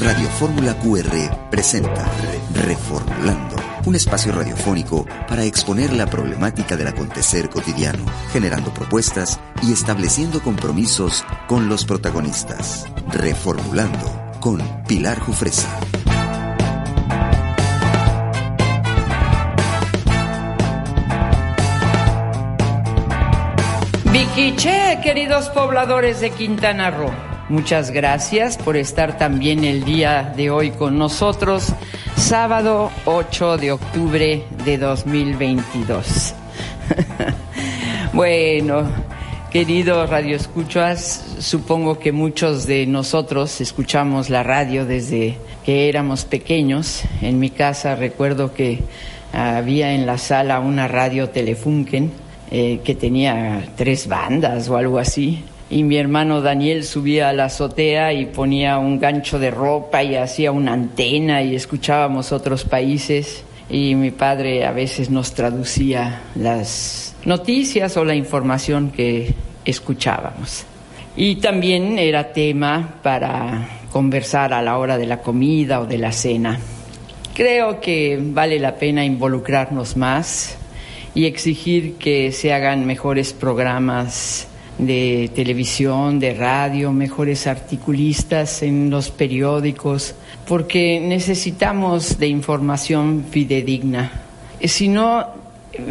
Radio Fórmula QR presenta Reformulando, un espacio radiofónico para exponer la problemática del acontecer cotidiano, generando propuestas y estableciendo compromisos con los protagonistas. Reformulando con Pilar Jufresa. Vicky Che, queridos pobladores de Quintana Roo. Muchas gracias por estar también el día de hoy con nosotros, sábado 8 de octubre de 2022. bueno, queridos radioescuchas, supongo que muchos de nosotros escuchamos la radio desde que éramos pequeños. En mi casa recuerdo que había en la sala una radio Telefunken eh, que tenía tres bandas o algo así y mi hermano Daniel subía a la azotea y ponía un gancho de ropa y hacía una antena y escuchábamos otros países y mi padre a veces nos traducía las noticias o la información que escuchábamos. Y también era tema para conversar a la hora de la comida o de la cena. Creo que vale la pena involucrarnos más y exigir que se hagan mejores programas de televisión, de radio, mejores articulistas en los periódicos, porque necesitamos de información fidedigna. Si no,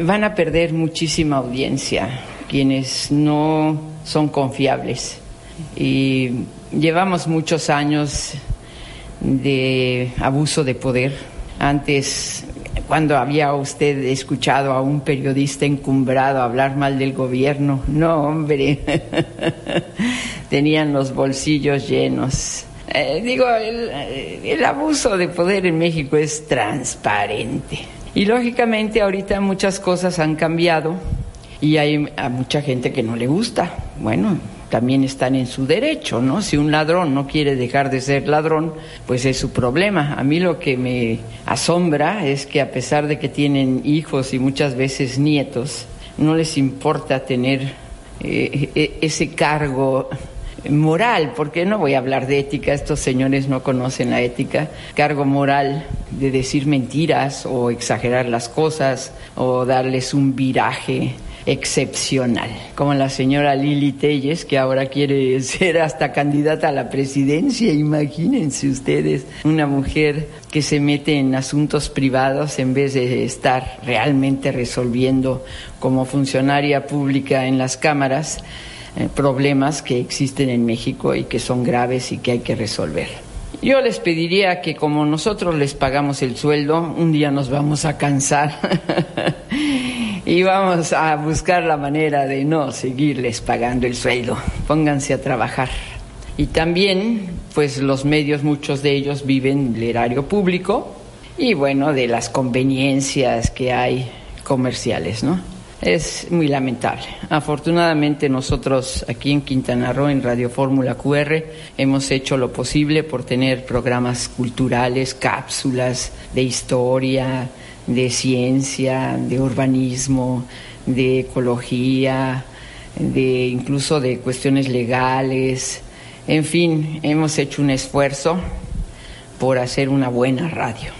van a perder muchísima audiencia quienes no son confiables. Y llevamos muchos años de abuso de poder. Antes cuando había usted escuchado a un periodista encumbrado hablar mal del gobierno. No, hombre, tenían los bolsillos llenos. Eh, digo, el, el abuso de poder en México es transparente. Y lógicamente ahorita muchas cosas han cambiado y hay a mucha gente que no le gusta. Bueno, también están en su derecho, ¿no? Si un ladrón no quiere dejar de ser ladrón, pues es su problema. A mí lo que me asombra es que a pesar de que tienen hijos y muchas veces nietos, no les importa tener eh, e, ese cargo moral, porque no voy a hablar de ética, estos señores no conocen la ética, cargo moral de decir mentiras o exagerar las cosas o darles un viraje excepcional, como la señora Lili Telles, que ahora quiere ser hasta candidata a la presidencia, imagínense ustedes, una mujer que se mete en asuntos privados en vez de estar realmente resolviendo como funcionaria pública en las cámaras eh, problemas que existen en México y que son graves y que hay que resolver. Yo les pediría que como nosotros les pagamos el sueldo, un día nos vamos a cansar y vamos a buscar la manera de no seguirles pagando el sueldo. Pónganse a trabajar. Y también, pues los medios, muchos de ellos viven del erario público y bueno, de las conveniencias que hay comerciales, ¿no? Es muy lamentable. Afortunadamente nosotros aquí en Quintana Roo, en Radio Fórmula QR, hemos hecho lo posible por tener programas culturales, cápsulas de historia, de ciencia, de urbanismo, de ecología, de incluso de cuestiones legales. En fin, hemos hecho un esfuerzo por hacer una buena radio.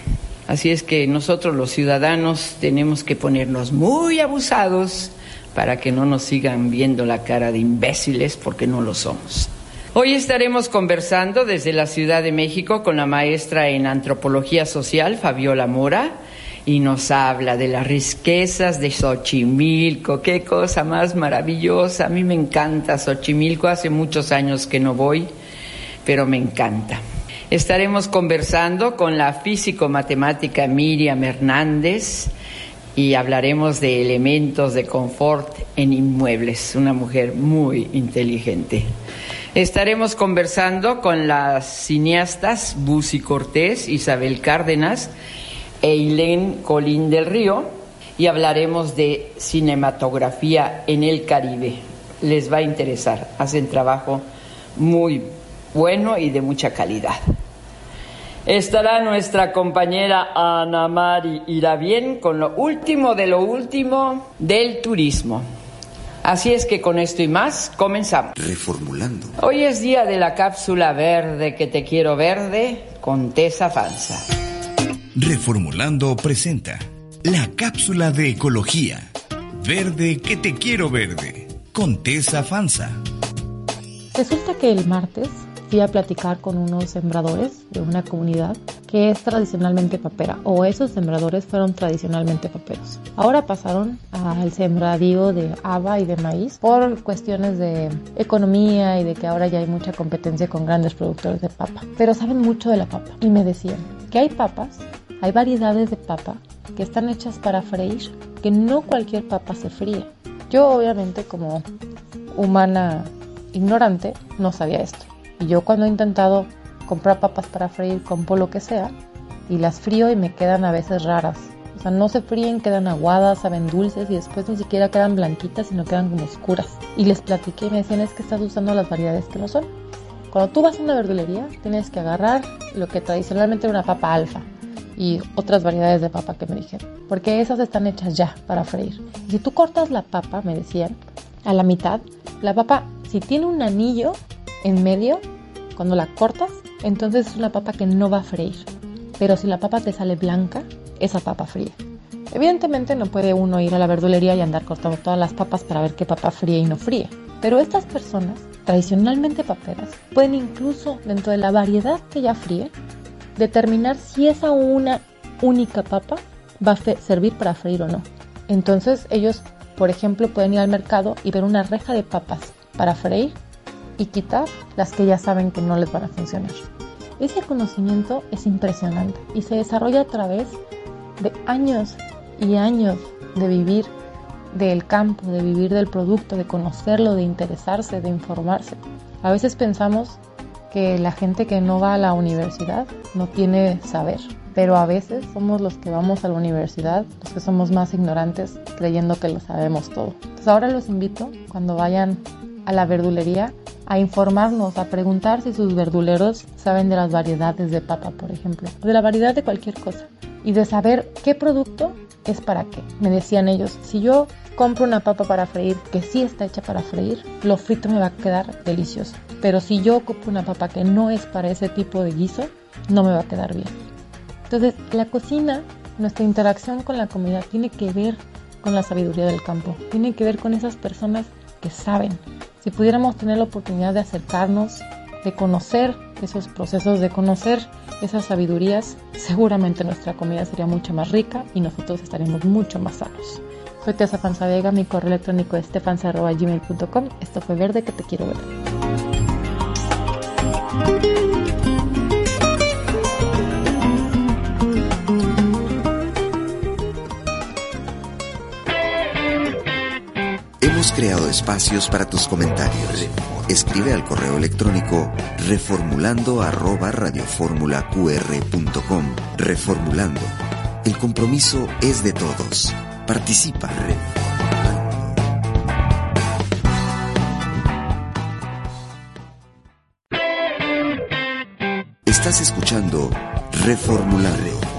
Así es que nosotros los ciudadanos tenemos que ponernos muy abusados para que no nos sigan viendo la cara de imbéciles porque no lo somos. Hoy estaremos conversando desde la Ciudad de México con la maestra en antropología social, Fabiola Mora, y nos habla de las riquezas de Xochimilco. Qué cosa más maravillosa. A mí me encanta Xochimilco. Hace muchos años que no voy, pero me encanta. Estaremos conversando con la físico-matemática Miriam Hernández y hablaremos de elementos de confort en inmuebles. Una mujer muy inteligente. Estaremos conversando con las cineastas Busi Cortés, Isabel Cárdenas, Eileen Colín del Río y hablaremos de cinematografía en el Caribe. Les va a interesar, hacen trabajo muy bueno y de mucha calidad. Estará nuestra compañera Ana Mari Irabien con lo último de lo último del turismo. Así es que con esto y más, comenzamos. Reformulando. Hoy es día de la cápsula verde que te quiero verde con Tesa Fanza. Reformulando presenta la cápsula de ecología. Verde que te quiero verde con Tesa Fanza. Resulta que el martes fui a platicar con unos sembradores de una comunidad que es tradicionalmente papera o esos sembradores fueron tradicionalmente paperos. Ahora pasaron al sembradío de haba y de maíz por cuestiones de economía y de que ahora ya hay mucha competencia con grandes productores de papa. Pero saben mucho de la papa y me decían que hay papas, hay variedades de papa que están hechas para freír, que no cualquier papa se fríe. Yo obviamente como humana ignorante no sabía esto. Y yo cuando he intentado comprar papas para freír, compro lo que sea y las frío y me quedan a veces raras. O sea, no se fríen, quedan aguadas, saben dulces y después ni siquiera quedan blanquitas, sino quedan como oscuras. Y les platiqué y me decían es que estás usando las variedades que no son. Cuando tú vas a una verdulería, tienes que agarrar lo que tradicionalmente era una papa alfa y otras variedades de papa que me dijeron, porque esas están hechas ya para freír. Y si tú cortas la papa, me decían, a la mitad, la papa, si tiene un anillo en medio, cuando la cortas, entonces es una papa que no va a freír. Pero si la papa te sale blanca, esa papa fría. Evidentemente no puede uno ir a la verdulería y andar cortando todas las papas para ver qué papa fría y no fría. Pero estas personas, tradicionalmente paperas, pueden incluso dentro de la variedad que ya fríe, determinar si esa una única papa va a servir para freír o no. Entonces ellos, por ejemplo, pueden ir al mercado y ver una reja de papas para freír y quitar las que ya saben que no les van a funcionar. Ese conocimiento es impresionante y se desarrolla a través de años y años de vivir del campo, de vivir del producto, de conocerlo, de interesarse, de informarse. A veces pensamos que la gente que no va a la universidad no tiene saber, pero a veces somos los que vamos a la universidad, los que somos más ignorantes, creyendo que lo sabemos todo. Entonces ahora los invito, cuando vayan a la verdulería, a informarnos, a preguntar si sus verduleros saben de las variedades de papa, por ejemplo, de la variedad de cualquier cosa, y de saber qué producto es para qué. Me decían ellos, si yo compro una papa para freír que sí está hecha para freír, lo frito me va a quedar delicioso. Pero si yo ocupo una papa que no es para ese tipo de guiso, no me va a quedar bien. Entonces, la cocina, nuestra interacción con la comida tiene que ver con la sabiduría del campo, tiene que ver con esas personas que saben, si pudiéramos tener la oportunidad de acercarnos, de conocer esos procesos, de conocer esas sabidurías, seguramente nuestra comida sería mucho más rica y nosotros estaríamos mucho más sanos. Soy Tessa Vega, mi correo electrónico es tefanza.gmail.com. Esto fue Verde que te quiero ver. Creado espacios para tus comentarios. Escribe al correo electrónico reformulando. Reformulando. El compromiso es de todos. Participa. Estás escuchando Reformulando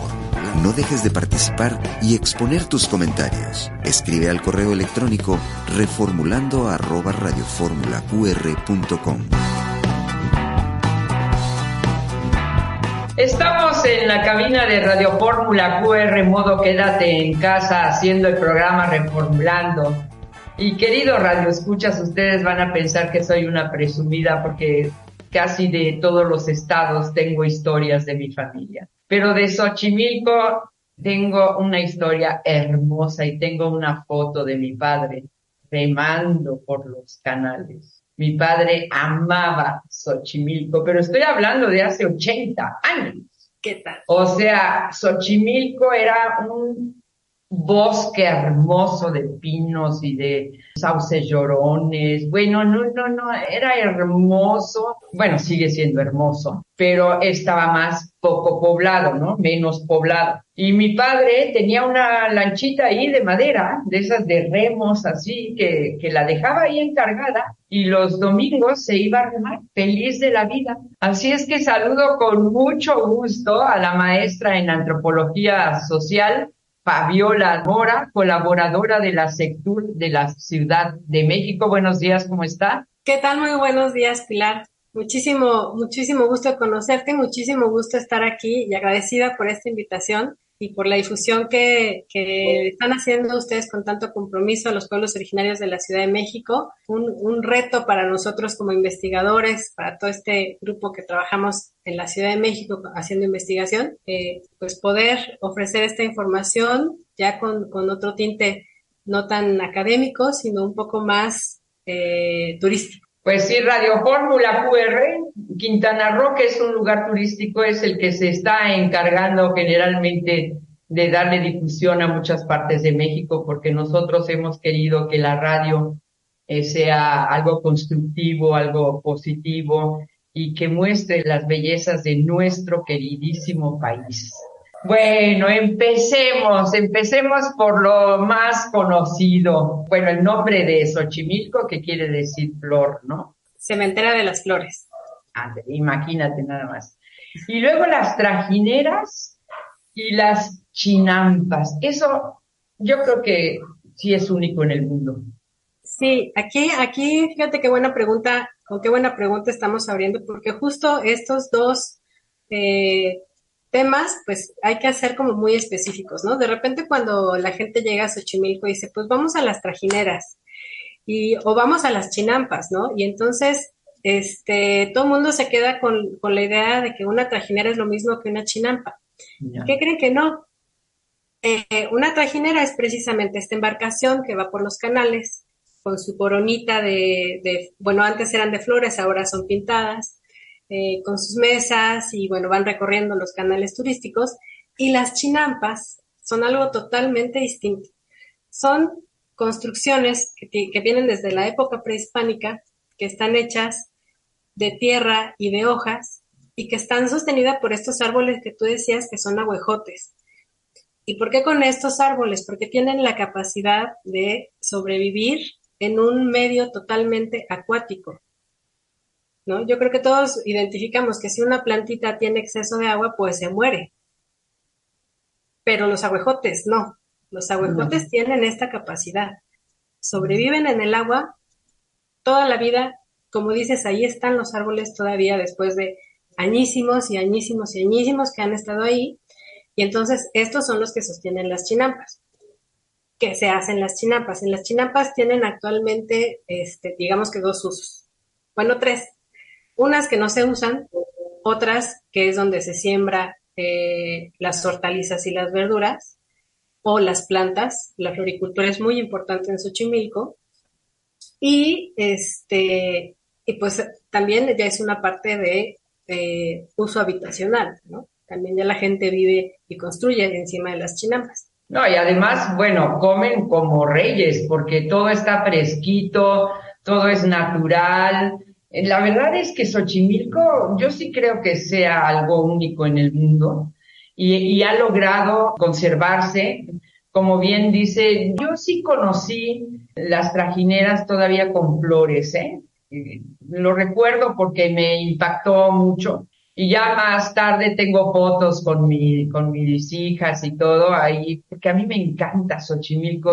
no dejes de participar y exponer tus comentarios. Escribe al correo electrónico reformulando Estamos en la cabina de Radio Fórmula QR, modo quédate en casa haciendo el programa Reformulando. Y querido Radio Escuchas, ustedes van a pensar que soy una presumida porque casi de todos los estados tengo historias de mi familia. Pero de Xochimilco tengo una historia hermosa y tengo una foto de mi padre remando por los canales. Mi padre amaba Xochimilco, pero estoy hablando de hace 80 años. ¿Qué tal? O sea, Xochimilco era un bosque hermoso de pinos y de sauces llorones. Bueno, no, no, no, era hermoso. Bueno, sigue siendo hermoso, pero estaba más poco poblado, ¿no? Menos poblado. Y mi padre tenía una lanchita ahí de madera, de esas de remos así, que, que la dejaba ahí encargada y los domingos se iba a remar, feliz de la vida. Así es que saludo con mucho gusto a la maestra en antropología social, Fabiola Mora, colaboradora de la Sectur de la Ciudad de México. Buenos días, ¿cómo está? ¿Qué tal? Muy buenos días, Pilar. Muchísimo, muchísimo gusto conocerte, muchísimo gusto estar aquí y agradecida por esta invitación y por la difusión que, están haciendo ustedes con tanto compromiso a los pueblos originarios de la Ciudad de México. Un, reto para nosotros como investigadores, para todo este grupo que trabajamos en la Ciudad de México haciendo investigación, eh, pues poder ofrecer esta información ya con, otro tinte no tan académico, sino un poco más eh, turístico. Pues sí, Radio Fórmula QR, Quintana Roo, que es un lugar turístico, es el que se está encargando generalmente de darle difusión a muchas partes de México, porque nosotros hemos querido que la radio eh, sea algo constructivo, algo positivo y que muestre las bellezas de nuestro queridísimo país. Bueno, empecemos, empecemos por lo más conocido. Bueno, el nombre de Xochimilco, que quiere decir flor, ¿no? Cementera de las Flores. imagínate nada más. Y luego las trajineras y las chinampas. Eso yo creo que sí es único en el mundo. Sí, aquí, aquí, fíjate qué buena pregunta, con qué buena pregunta estamos abriendo, porque justo estos dos eh, temas, pues hay que hacer como muy específicos, ¿no? De repente cuando la gente llega a Xochimilco y dice, pues vamos a las trajineras y, o vamos a las chinampas, ¿no? Y entonces, este, todo el mundo se queda con, con, la idea de que una trajinera es lo mismo que una chinampa. ¿Qué creen que no? Eh, una trajinera es precisamente esta embarcación que va por los canales con su coronita de, de, bueno, antes eran de flores, ahora son pintadas, eh, con sus mesas y bueno, van recorriendo los canales turísticos. Y las chinampas son algo totalmente distinto. Son construcciones que, vienen desde la época prehispánica, que están hechas de tierra y de hojas y que están sostenidas por estos árboles que tú decías que son aguejotes. ¿Y por qué con estos árboles? Porque tienen la capacidad de sobrevivir en un medio totalmente acuático. Yo creo que todos identificamos que si una plantita tiene exceso de agua, pues se muere. Pero los aguejotes no. Los aguejotes tienen esta capacidad. Sobreviven en el agua toda la vida. Como dices, ahí están los árboles todavía después de añísimos y añísimos y añísimos que han estado ahí. Y entonces estos son los que sostienen las chinampas. ¿Qué se hacen las chinampas? En las chinampas tienen actualmente, este, digamos que dos usos. Bueno, tres unas que no se usan, otras que es donde se siembra eh, las hortalizas y las verduras, o las plantas. La floricultura es muy importante en Xochimilco. Y este, y pues también ya es una parte de uso habitacional, ¿no? También ya la gente vive y construye encima de las chinampas. No, y además, bueno, comen como reyes, porque todo está fresquito, todo es natural, la verdad es que Xochimilco, yo sí creo que sea algo único en el mundo y, ha logrado conservarse. Como bien dice, yo sí conocí las trajineras todavía con flores, ¿eh? ¿eh? Lo recuerdo porque me impactó mucho. Y ya más tarde tengo fotos con mi, con mis hijas y todo ahí, porque a mí me encanta Xochimilco.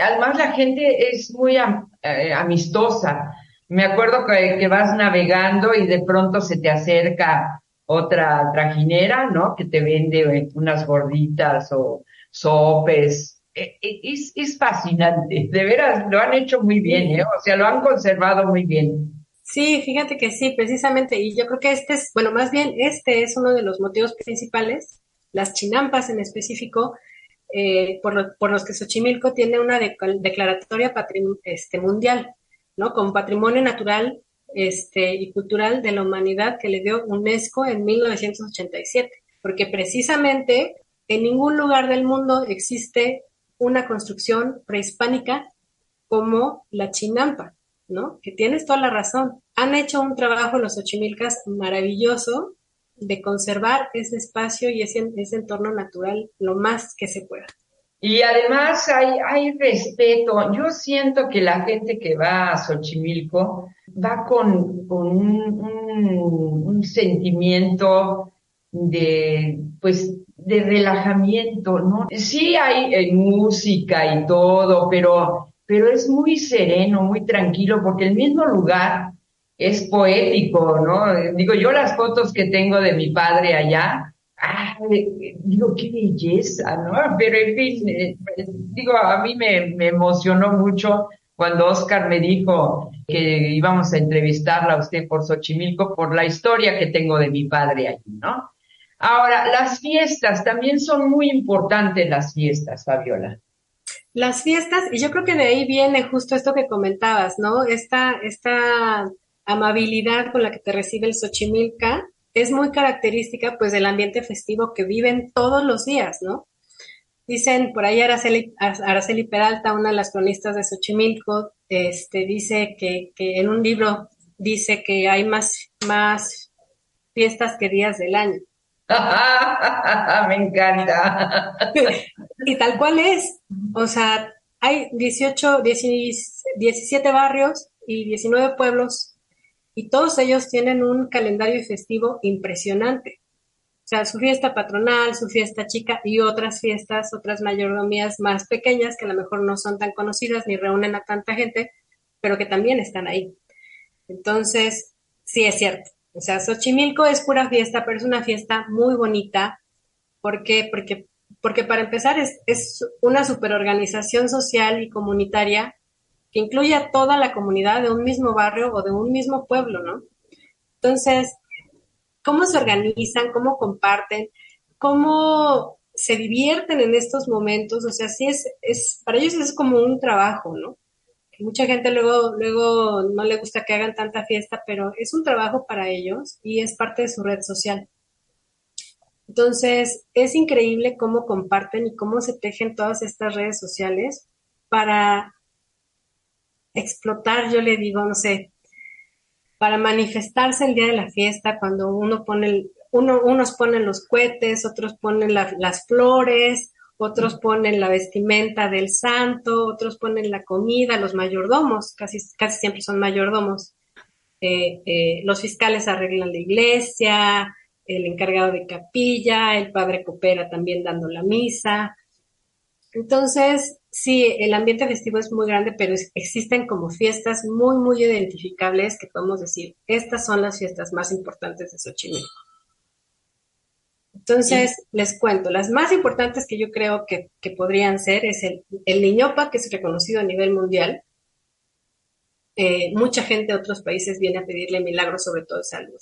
Además la gente es muy eh, amistosa me acuerdo que, vas navegando y de pronto se te acerca otra trajinera, ¿no? Que te vende eh, unas gorditas o sopes. E, e, es, es fascinante, de veras, lo han hecho muy bien, ¿eh? O sea, lo han conservado muy bien. Sí, fíjate que sí, precisamente, y yo creo que este es, bueno, más bien este es uno de los motivos principales, las chinampas en específico, eh, por, por, los que Xochimilco tiene una declaratoria este, mundial. ¿No? Como patrimonio natural este, y cultural de la humanidad que le dio UNESCO en 1987, porque precisamente en ningún lugar del mundo existe una construcción prehispánica como la chinampa, ¿no? Que tienes toda la razón. Han hecho un trabajo los ochimilcas maravilloso de conservar ese espacio y ese entorno natural lo más que se pueda. Y además hay, hay respeto. Yo siento que la gente que va a Xochimilco va con, con un, un, sentimiento de, pues, de relajamiento, ¿no? Sí hay eh, música y todo, pero, pero es muy sereno, muy tranquilo, porque el mismo lugar es poético, ¿no? Digo, yo las fotos que tengo de mi padre allá, ah, digo, qué belleza, ¿no? Pero en fin, eh, digo, a mí me, me emocionó mucho cuando Oscar me dijo que íbamos a entrevistarla a usted por Xochimilco por la historia que tengo de mi padre allí, ¿no? Ahora, las fiestas, también son muy importantes las fiestas, Fabiola. Las fiestas, y yo creo que de ahí viene justo esto que comentabas, ¿no? Esta, esta amabilidad con la que te recibe el Xochimilca es muy característica pues del ambiente festivo que viven todos los días, ¿no? Dicen por ahí Araceli, Araceli Peralta, una de las cronistas de Xochimilco, este, dice que, que en un libro dice que hay más, más fiestas que días del año. Me encanta. y tal cual es. O sea, hay 18, 17 barrios y 19 pueblos y todos ellos tienen un calendario festivo impresionante. O sea, su fiesta patronal, su fiesta chica y otras fiestas, otras mayordomías más pequeñas que a lo mejor no son tan conocidas ni reúnen a tanta gente, pero que también están ahí. Entonces, sí es cierto. O sea, Xochimilco es pura fiesta, pero es una fiesta muy bonita. ¿Por qué? Porque, porque para empezar es, es una superorganización social y comunitaria que incluye a toda la comunidad de un mismo barrio o de un mismo pueblo, ¿no? Entonces, ¿cómo se organizan? ¿Cómo comparten? ¿Cómo se divierten en estos momentos? O sea, sí es, es, para ellos es como un trabajo, ¿no? mucha gente luego, luego no le gusta que hagan tanta fiesta, pero es un trabajo para ellos y es parte de su red social. Entonces, es increíble cómo comparten y cómo se tejen todas estas redes sociales para explotar, yo le digo, no sé, para manifestarse el día de la fiesta, cuando uno pone, uno, unos ponen los cohetes, otros ponen las flores, otros ponen la vestimenta del santo, otros ponen la comida, los mayordomos, casi, casi siempre son mayordomos. Eh, eh, los fiscales arreglan la iglesia, el encargado de capilla, el padre coopera también dando la misa. Entonces, sí, el ambiente festivo es muy grande, pero existen como fiestas muy, muy identificables que podemos decir, estas son las fiestas más importantes de Xochimilco. Entonces, les cuento, las más importantes que yo creo que, podrían ser es el, el, Niñopa, que es reconocido a nivel mundial. Eh, mucha gente de otros países viene a pedirle milagros, sobre todo salud.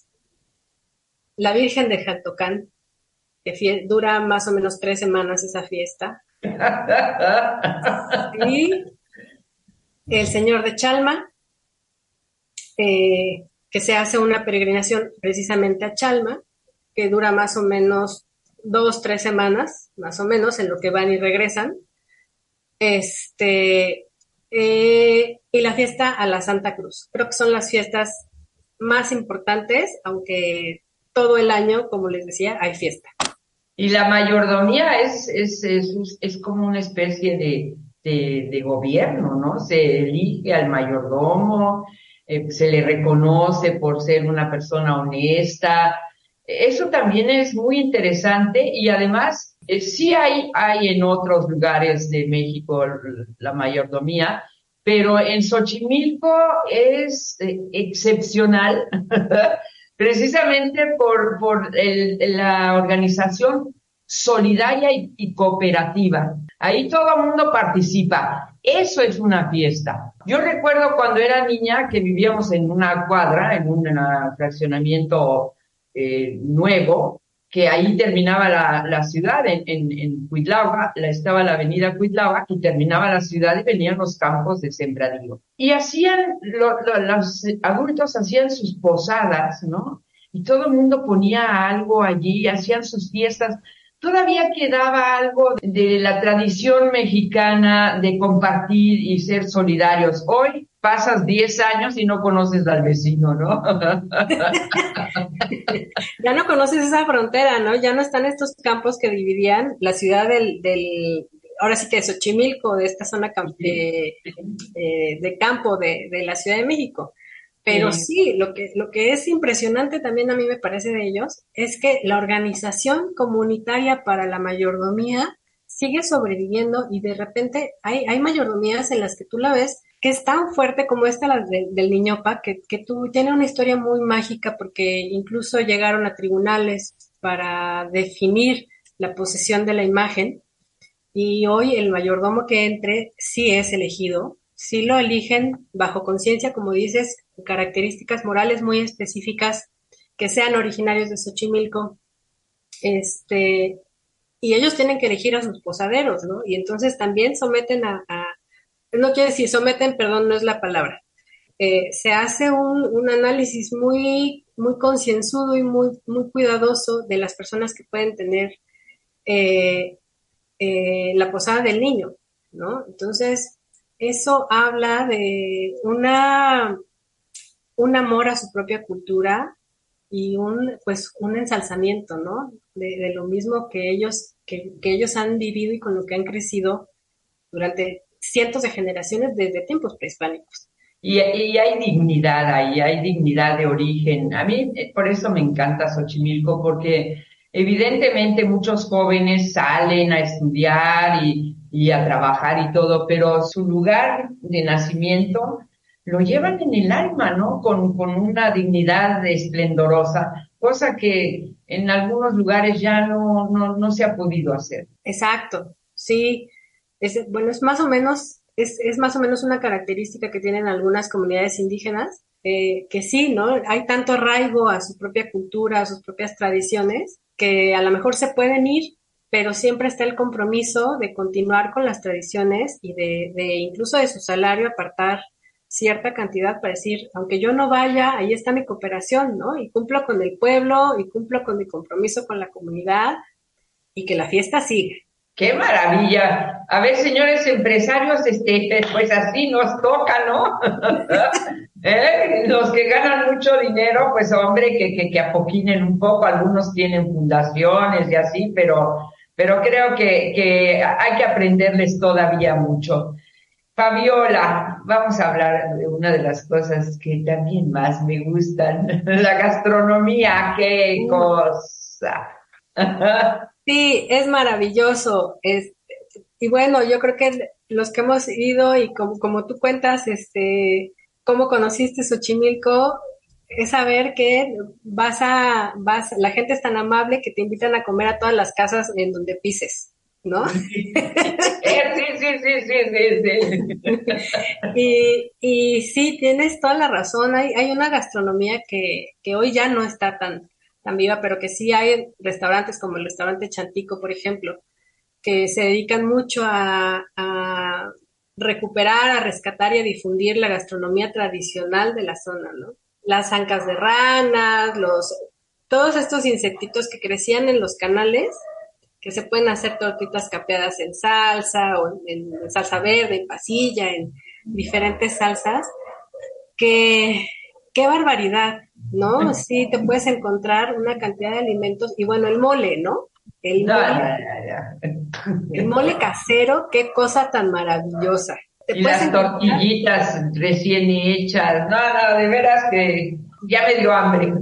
La Virgen de Jaltocán, que dura más o menos tres semanas esa fiesta. Y el Señor de Chalma, eh, que se hace una peregrinación precisamente a Chalma que dura más o menos dos, tres semanas, más o menos, en lo que van y regresan. Este, eh, y la fiesta a la Santa Cruz. Creo que son las fiestas más importantes, aunque todo el año, como les decía, hay fiesta. Y la mayordomía es, es, es, como una especie de, de, gobierno, ¿no? Se elige al mayordomo, eh, se le reconoce por ser una persona honesta, eso también es muy interesante y además eh, sí hay, hay en otros lugares de México la mayordomía, pero en Xochimilco es eh, excepcional precisamente por, por la organización solidaria y, cooperativa. Ahí todo el mundo participa. Eso es una fiesta. Yo recuerdo cuando era niña que vivíamos en una cuadra, en un fraccionamiento eh, nuevo, que ahí terminaba la, ciudad, en, en, en estaba la avenida Cuitlava y terminaba la ciudad y venían los campos de sembradío. Y hacían, los adultos hacían sus posadas, ¿no? Y todo el mundo ponía algo allí, hacían sus fiestas. Todavía quedaba algo de la tradición mexicana de compartir y ser solidarios. Hoy pasas 10 años y no conoces al vecino, ¿no? ya no conoces esa frontera, ¿no? Ya no están estos campos que dividían la ciudad del, del ahora sí que de Xochimilco, de esta zona de, de campo de, de, la Ciudad de México. Pero sí, lo que, lo que es impresionante también a mí me parece de ellos es que la organización comunitaria para la mayordomía sigue sobreviviendo y de repente hay, hay mayordomías en las que tú la ves que es tan fuerte como esta la del Niñopa, que, que tú, tiene una historia muy mágica porque incluso llegaron a tribunales para definir la posesión de la imagen y hoy el mayordomo que entre sí es elegido, sí lo eligen bajo conciencia, como dices, características morales muy específicas que sean originarios de Xochimilco, este, y ellos tienen que elegir a sus posaderos, ¿no? Y entonces también someten a, no quiere decir someten, perdón, no es la palabra. Eh, se hace un, un, análisis muy, muy concienzudo y muy, muy cuidadoso de las personas que pueden tener eh, eh, la posada del niño, ¿no? Entonces, eso habla de una, un amor a su propia cultura y un, pues, un ensalzamiento, ¿no? De, lo mismo que ellos, que, que ellos han vivido y con lo que han crecido durante cientos de generaciones desde tiempos prehispánicos. Y, hay dignidad ahí, hay dignidad de origen. A mí eh, por eso me encanta Xochimilco, porque evidentemente muchos jóvenes salen a estudiar y, y a trabajar y todo, pero su lugar de nacimiento lo llevan en el alma, ¿no? Con, con una dignidad esplendorosa, cosa que en algunos lugares ya no, no, no se ha podido hacer. Exacto, sí. Es, bueno, es más o menos, es, es más o menos una característica que tienen algunas comunidades indígenas, eh, que sí, ¿no? Hay tanto arraigo a su propia cultura, a sus propias tradiciones, que a lo mejor se pueden ir, pero siempre está el compromiso de continuar con las tradiciones y de, de incluso de su salario apartar cierta cantidad para decir, aunque yo no vaya, ahí está mi cooperación, ¿no? Y cumplo con el pueblo y cumplo con mi compromiso con la comunidad y que la fiesta sigue. ¡Qué maravilla! A ver, señores empresarios, este, pues así nos toca, ¿no? ¿Eh? Los que ganan mucho dinero, pues hombre, que, que, que apoquinen un poco, algunos tienen fundaciones y así, pero, pero creo que, que hay que aprenderles todavía mucho. Fabiola, vamos a hablar de una de las cosas que también más me gustan, la gastronomía, qué cosa. Sí, es maravilloso. Es, y bueno, yo creo que los que hemos ido y como, como tú cuentas, este, cómo conociste Xochimilco, es saber que vas a, vas, la gente es tan amable que te invitan a comer a todas las casas en donde pises, ¿no? Sí, sí, sí, sí, sí, y, y sí, tienes toda la razón. Hay, hay una gastronomía que, que hoy ya no está tan, viva, pero que sí hay restaurantes como el restaurante Chantico, por ejemplo, que se dedican mucho a, recuperar, a rescatar y a difundir la gastronomía tradicional de la zona, ¿no? Las ancas de ranas, los, todos estos insectitos que crecían en los canales, que se pueden hacer tortitas capeadas en salsa o en salsa verde, en pasilla, en diferentes salsas, que qué barbaridad, ¿no? Sí, te puedes encontrar una cantidad de alimentos y bueno, el mole, ¿no? El mole, el mole casero, qué cosa tan maravillosa. y las tortillitas recién hechas, no, no, de veras que ya me dio hambre.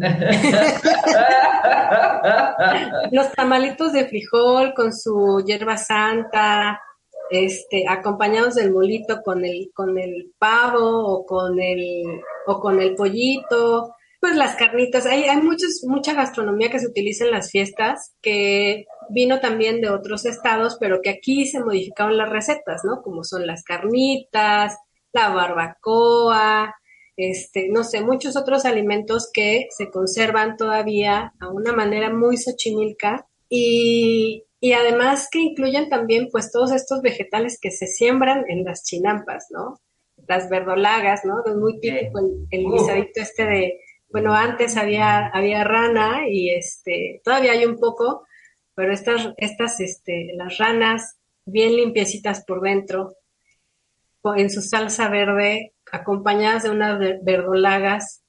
Los tamalitos de frijol con su hierba santa, este, acompañados del molito con el, con el pavo o con el, o con el pollito, pues las carnitas, hay, hay muchos, mucha gastronomía que se utiliza en las fiestas que vino también de otros estados, pero que aquí se modificaron las recetas, ¿no? Como son las carnitas, la barbacoa, este, no sé, muchos otros alimentos que se conservan todavía a una manera muy xochimilca y, y además que incluyen también pues todos estos vegetales que se siembran en las chinampas, ¿no? Las verdolagas, ¿no? Es muy típico el, el guisadito este de, bueno, antes había, había rana y este, todavía hay un poco, pero estas, estas, este, las ranas bien limpiecitas por dentro, en su salsa verde, acompañadas de unas verdolagas,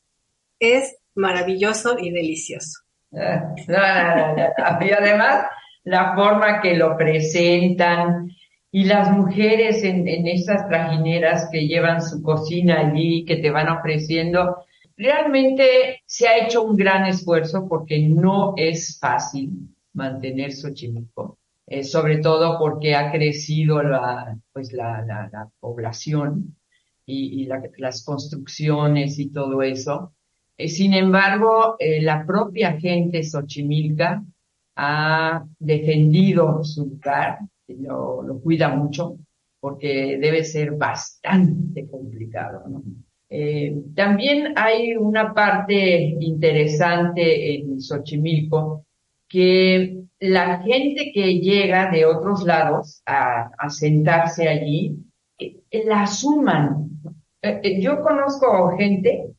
es maravilloso y delicioso. y además, la forma que lo presentan y las mujeres en, en esas trajineras que llevan su cocina allí, que te van ofreciendo, realmente se ha hecho un gran esfuerzo porque no es fácil mantener Xochimilco, eh, sobre todo porque ha crecido la, pues la, la, población y, las construcciones y todo eso. Eh, sin embargo, eh, la propia gente Xochimilca ha defendido su lugar, lo, lo cuida mucho, porque debe ser bastante complicado. Eh, también hay una parte interesante en Xochimilco que la gente que llega de otros lados a, sentarse allí, eh, la suman. Eh, yo conozco gente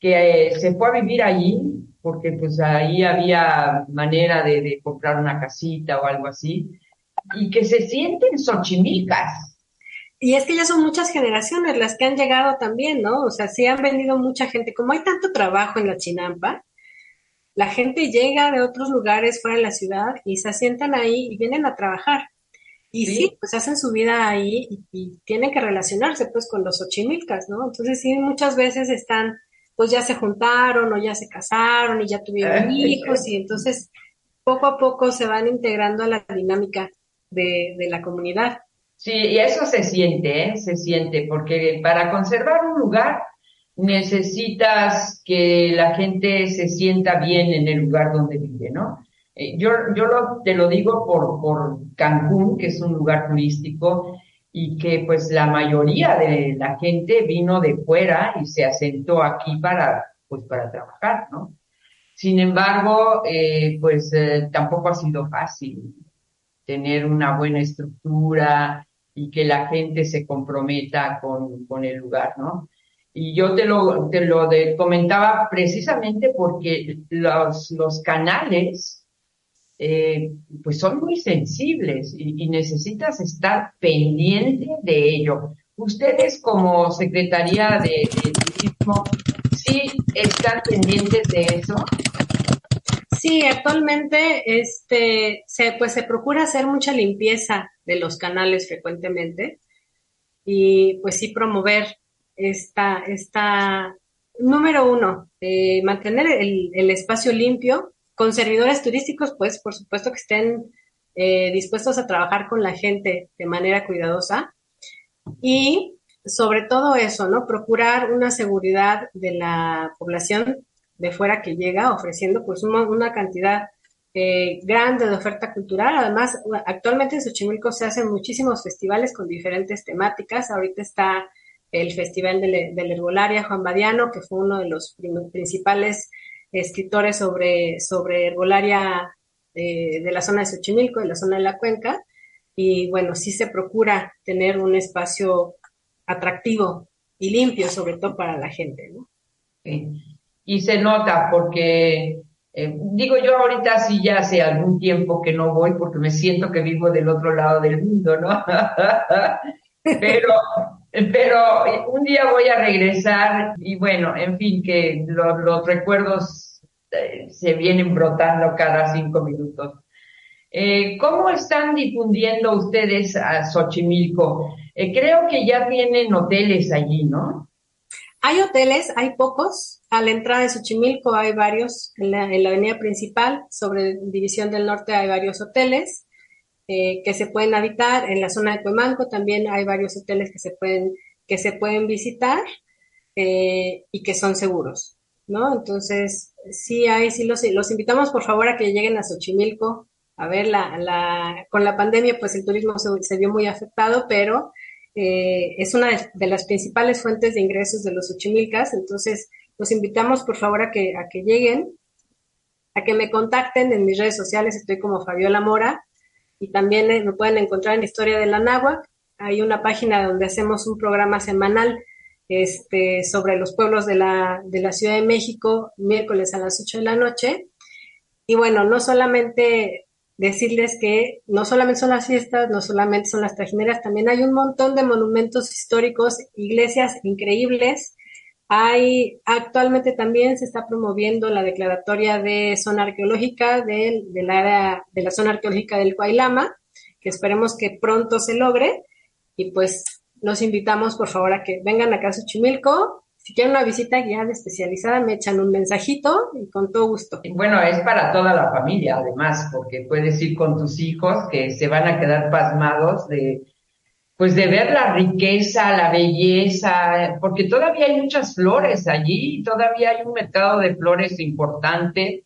que se fue a vivir allí porque pues ahí había manera de, comprar una casita o algo así y que se sienten xochimilcas y es que ya son muchas generaciones las que han llegado también, ¿no? O sea, sí han venido mucha gente. Como hay tanto trabajo en la Chinampa, la gente llega de otros lugares fuera de la ciudad y se asientan ahí y vienen a trabajar. Y sí, pues hacen su vida ahí y, tienen que relacionarse pues con los ochimilcas, ¿no? Entonces sí, muchas veces están, pues ya se juntaron o ya se casaron y ya tuvieron hijos y entonces poco a poco se van integrando a la dinámica de, de la comunidad. Sí, y eso se siente, ¿eh? se siente, porque para conservar un lugar necesitas que la gente se sienta bien en el lugar donde vive, ¿no? Eh, yo yo lo, te lo digo por, por Cancún, que es un lugar turístico y que pues la mayoría de la gente vino de fuera y se asentó aquí para, pues para trabajar, ¿no? Sin embargo, eh, pues eh, tampoco ha sido fácil tener una buena estructura y que la gente se comprometa con, con el lugar, ¿no? Y yo te lo, te lo comentaba precisamente porque los, los canales, eh, pues son muy sensibles y, necesitas estar pendiente de ello. Ustedes como Secretaría de, de Turismo, ¿sí están pendientes de eso? Sí, actualmente este, se, pues se procura hacer mucha limpieza de los canales frecuentemente y pues sí promover esta, esta número uno, eh, mantener el, el, espacio limpio con servidores turísticos, pues por supuesto que estén eh, dispuestos a trabajar con la gente de manera cuidadosa y sobre todo eso, ¿no? Procurar una seguridad de la población de fuera que llega ofreciendo pues una, cantidad eh, grande de oferta cultural. Además, actualmente en Xochimilco se hacen muchísimos festivales con diferentes temáticas. Ahorita está el Festival de, la Herbolaria Juan Badiano, que fue uno de los principales escritores sobre, sobre herbolaria eh, de la zona de Xochimilco, de la zona de la cuenca. Y bueno, sí se procura tener un espacio atractivo y limpio, sobre todo para la gente, ¿no? y se nota porque, eh, digo yo ahorita sí ya hace algún tiempo que no voy porque me siento que vivo del otro lado del mundo, ¿no? pero, pero un día voy a regresar y bueno, en fin, que los recuerdos eh, se vienen brotando cada cinco minutos. Eh, ¿Cómo están difundiendo ustedes a Xochimilco? creo que ya tienen hoteles allí, ¿no? Hay hoteles, hay pocos. A la entrada de Xochimilco hay varios. En la, avenida principal, sobre División del Norte, hay varios hoteles eh, que se pueden habitar. En la zona de Cuemanco también hay varios hoteles que se pueden, que se pueden visitar eh, y que son seguros. ¿no? Entonces, sí hay, sí los, los invitamos por favor a que lleguen a Xochimilco. A ver, la, la, con la pandemia, pues el turismo se, vio muy afectado, pero eh, es una de, las principales fuentes de ingresos de los Uchimilcas, entonces los invitamos por favor a que, a que lleguen, a que me contacten en mis redes sociales, estoy como Fabiola Mora, y también eh, me pueden encontrar en Historia de la Náhuac, hay una página donde hacemos un programa semanal este, sobre los pueblos de la, de la Ciudad de México, miércoles a las 8 de la noche, y bueno, no solamente decirles que no solamente son las fiestas, no solamente son las trajineras, también hay un montón de monumentos históricos, iglesias increíbles. Hay, actualmente también se está promoviendo la declaratoria de zona arqueológica del, del área de la zona arqueológica del Coailama, que esperemos que pronto se logre. Y pues los invitamos, por favor, a que vengan acá a Xochimilco, si quieren una visita guiada especializada, me echan un mensajito y con todo gusto. Bueno, es para toda la familia, además, porque puedes ir con tus hijos que se van a quedar pasmados de, pues de ver la riqueza, la belleza, porque todavía hay muchas flores allí, todavía hay un mercado de flores importante.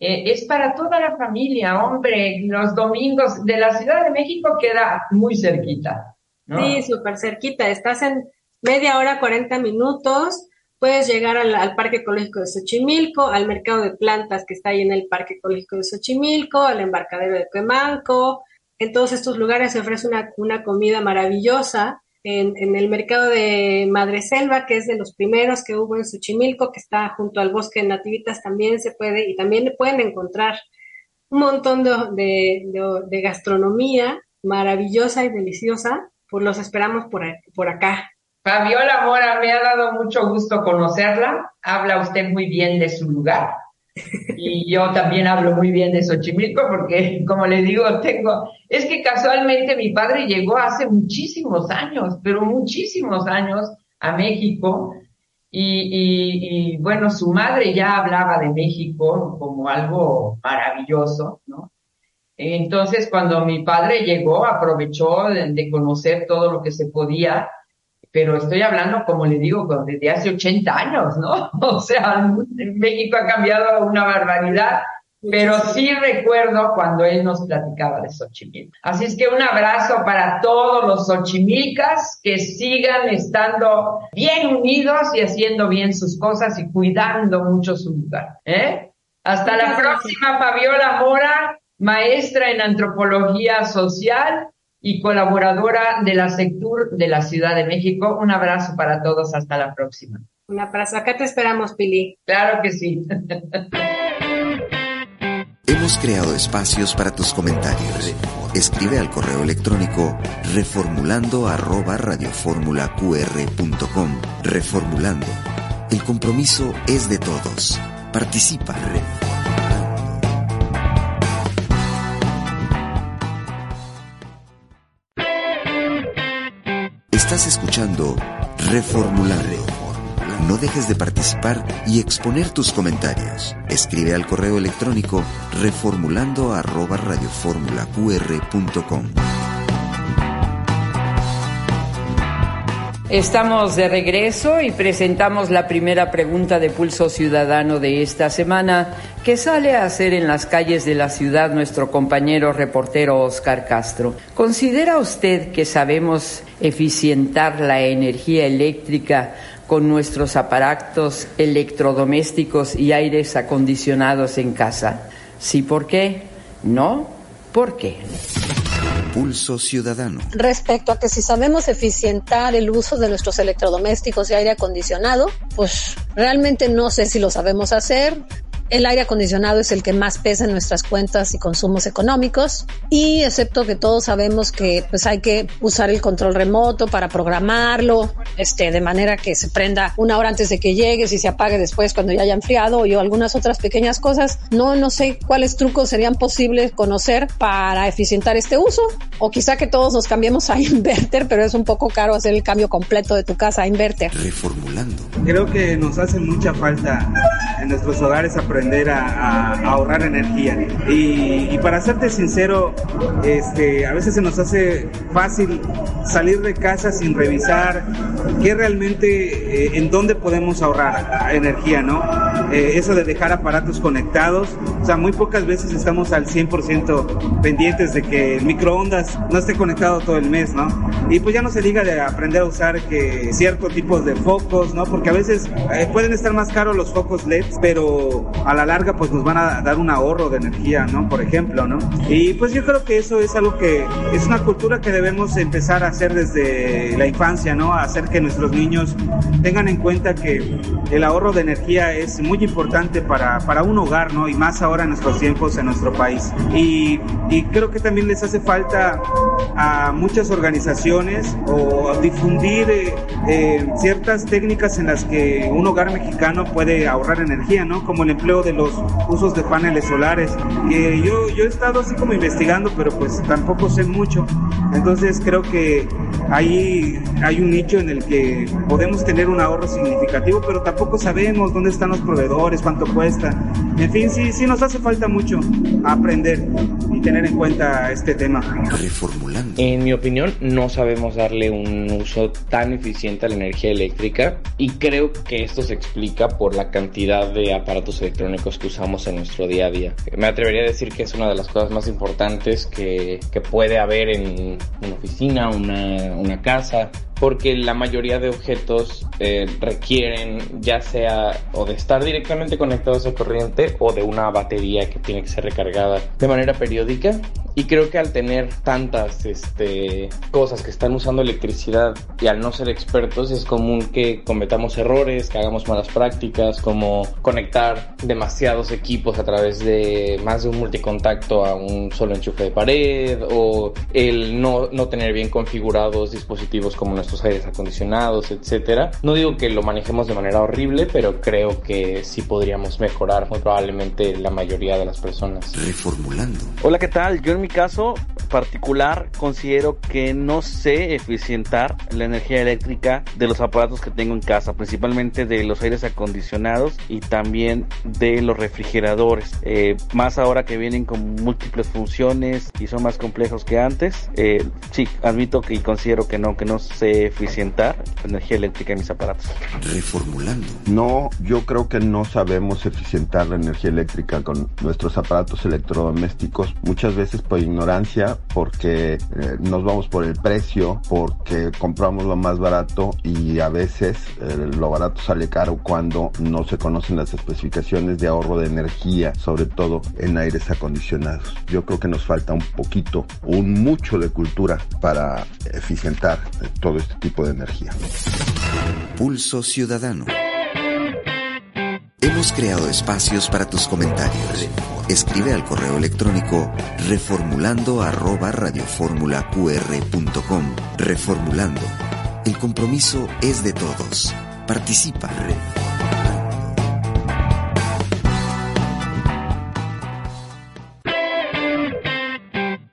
Eh, es para toda la familia, hombre, los domingos de la Ciudad de México queda muy cerquita. Sí, súper cerquita, estás en media hora, 40 minutos. Puedes llegar al, Parque Ecológico de Xochimilco, al mercado de plantas que está ahí en el Parque Ecológico de Xochimilco, al embarcadero de Cuemanco. En todos estos lugares se ofrece una, comida maravillosa. En, el mercado de Madreselva, que es de los primeros que hubo en Xochimilco, que está junto al bosque de Nativitas, también se puede, y también pueden encontrar un montón de gastronomía maravillosa y deliciosa. Pues los esperamos por, por acá. Fabiola Mora, me ha dado mucho gusto conocerla. Habla usted muy bien de su lugar. Y yo también hablo muy bien de Xochimilco porque, como le digo, tengo, es que casualmente mi padre llegó hace muchísimos años, pero muchísimos años a México. Y, bueno, su madre ya hablaba de México como algo maravilloso, ¿no? Entonces, cuando mi padre llegó, aprovechó de conocer todo lo que se podía pero estoy hablando, como le digo, desde hace 80 años, ¿no? O sea, México ha cambiado una barbaridad, pero sí recuerdo cuando él nos platicaba de Xochimilco. Así es que un abrazo para todos los xochimilcas que sigan estando bien unidos y haciendo bien sus cosas y cuidando mucho su lugar. ¿eh? Hasta la próxima, Fabiola Mora, maestra en antropología social y colaboradora de la Sectur de la Ciudad de México. Un abrazo para todos, hasta la próxima. Un abrazo, acá te esperamos, Pili. Claro que sí. Hemos creado espacios para tus comentarios. Escribe al correo electrónico reformulando arroba radioformulaqr.com. Reformulando. El compromiso es de todos. Participa. Estás escuchando Reformulando. No dejes de participar y exponer tus comentarios. Escribe al correo electrónico reformulando arroba. Estamos de regreso y presentamos la primera pregunta de Pulso Ciudadano de esta semana que sale a hacer en las calles de la ciudad nuestro compañero reportero Oscar Castro. ¿Considera usted que sabemos eficientar la energía eléctrica con nuestros aparatos electrodomésticos y aires acondicionados en casa? Sí, ¿por qué? No, ¿por qué? Ciudadano. Respecto a que si sabemos eficientar el uso de nuestros electrodomésticos y aire acondicionado, pues realmente no sé si lo sabemos hacer el aire acondicionado es el que más pesa en nuestras cuentas y consumos económicos y excepto que todos sabemos que pues hay que usar el control remoto para programarlo, este, de manera que se prenda una hora antes de que llegues y se apague después cuando ya haya enfriado y algunas otras pequeñas cosas. No, no sé cuáles trucos serían posibles conocer para eficientar este uso o quizá que todos nos cambiemos a inverter, pero es un poco caro hacer el cambio completo de tu casa a inverter. Reformulando. Creo que nos hace mucha falta en nuestros hogares aprender aprender a, ahorrar energía. Y, para serte sincero, este, a veces se nos hace fácil salir de casa sin revisar qué realmente, eh, en dónde podemos ahorrar energía, ¿no? Eh, eso de dejar aparatos conectados, o sea, muy pocas veces estamos al 100% pendientes de que el microondas no esté conectado todo el mes, ¿no? Y pues ya no se diga de aprender a usar que ciertos tipos de focos, ¿no? Porque a veces eh, pueden estar más caros los focos LED, pero a la larga pues nos van a dar un ahorro de energía, ¿no? Por ejemplo, ¿no? Y pues yo creo que eso es algo que es una cultura que debemos empezar a hacer desde la infancia, ¿no? hacer que nuestros niños tengan en cuenta que el ahorro de energía es muy importante para, para un hogar, ¿no? Y más ahora en nuestros tiempos en nuestro país. Y, y creo que también les hace falta a muchas organizaciones o difundir eh, eh, ciertas técnicas en las que un hogar mexicano puede ahorrar energía, ¿no? Como el empleo de los usos de paneles solares. Eh, yo, yo he estado así como investigando, pero pues tampoco sé mucho. Entonces creo que ahí hay un nicho en el que podemos tener un ahorro significativo, pero tampoco sabemos dónde están los proveedores, cuánto cuesta. En fin, sí, sí nos hace falta mucho aprender y tener en cuenta este tema. Reformulando. En mi opinión, no sabemos darle un uso tan eficiente a la energía eléctrica y creo que esto se explica por la cantidad de aparatos electrónicos que usamos en nuestro día a día. Me atrevería a decir que es una de las cosas más importantes que, que puede haber en una oficina, una, una casa, porque la mayoría de objetos eh, requieren ya sea o de estar directamente conectados a corriente o de una batería que tiene que ser recargada de manera periódica y creo que al tener tantas este, cosas que están usando electricidad y al no ser expertos es común que cometamos errores, que hagamos malas prácticas como conectar demasiados equipos a través de más de un multicontacto a un solo enchufe de pared o el no, no tener bien configurados dispositivos como nuestros aires acondicionados, etcétera. No digo que lo manejemos de manera horrible, pero creo que sí podríamos mejorar muy probablemente la mayoría de las personas. Reformulando. Hola, ¿qué tal? Yo en mi caso particular considero que no sé eficientar la energía eléctrica de los aparatos que tengo en casa, principalmente de los aires acondicionados y también de los refrigeradores. Eh, más ahora que vienen con múltiples funciones y son más complejos que antes. Eh, sí, admito que considero que no, que no sé eficientar la energía eléctrica en mis aparatos. Reformulando. No, yo creo que no sabemos eficientar la energía eléctrica con nuestros aparatos electrodomésticos. Muchas veces ignorancia, porque eh, nos vamos por el precio, porque compramos lo más barato y a veces eh, lo barato sale caro cuando no se conocen las especificaciones de ahorro de energía, sobre todo en aires acondicionados. Yo creo que nos falta un poquito, un mucho de cultura para eficientar eh, todo este tipo de energía. Pulso Ciudadano. Hemos creado espacios para tus comentarios. Escribe al correo electrónico reformulando arroba radioformulaqr.com. Reformulando. El compromiso es de todos. Participa.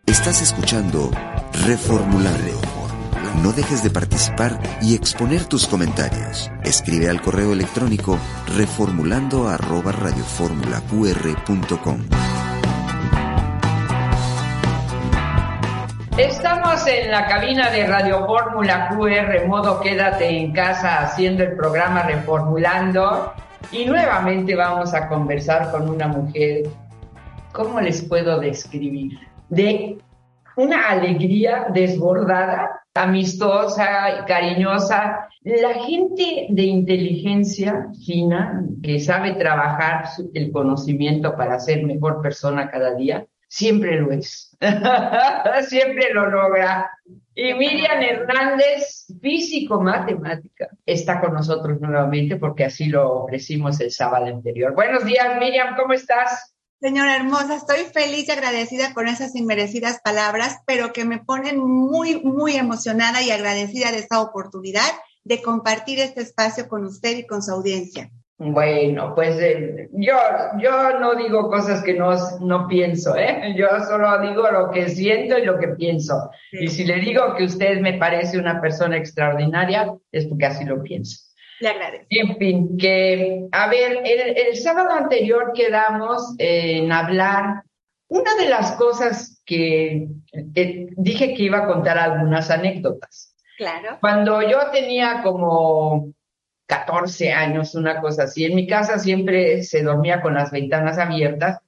Estás escuchando Reformulando. No dejes de participar y exponer tus comentarios. Escribe al correo electrónico reformulando arroba. Estamos en la cabina de Radio Fórmula QR, modo quédate en casa haciendo el programa Reformulando. Y nuevamente vamos a conversar con una mujer, ¿cómo les puedo describir? De una alegría desbordada, amistosa, cariñosa. La gente de inteligencia fina, que sabe trabajar el conocimiento para ser mejor persona cada día, siempre lo es. siempre lo logra. Y Miriam Hernández, físico-matemática, está con nosotros nuevamente porque así lo ofrecimos el sábado anterior. Buenos días, Miriam, ¿cómo estás? Señora hermosa, estoy feliz y agradecida con esas inmerecidas palabras, pero que me ponen muy, muy emocionada y agradecida de esta oportunidad de compartir este espacio con usted y con su audiencia. Bueno, pues eh, yo, yo no digo cosas que no, no pienso, ¿eh? Yo solo digo lo que siento y lo que pienso. Y si le digo que usted me parece una persona extraordinaria, es porque así lo pienso. Le agradezco. En fin, que, a ver, el, sábado anterior quedamos en hablar. Una de las cosas que eh, dije que iba a contar algunas anécdotas. Claro. Cuando yo tenía como 14 años, una cosa así, en mi casa siempre se dormía con las ventanas abiertas,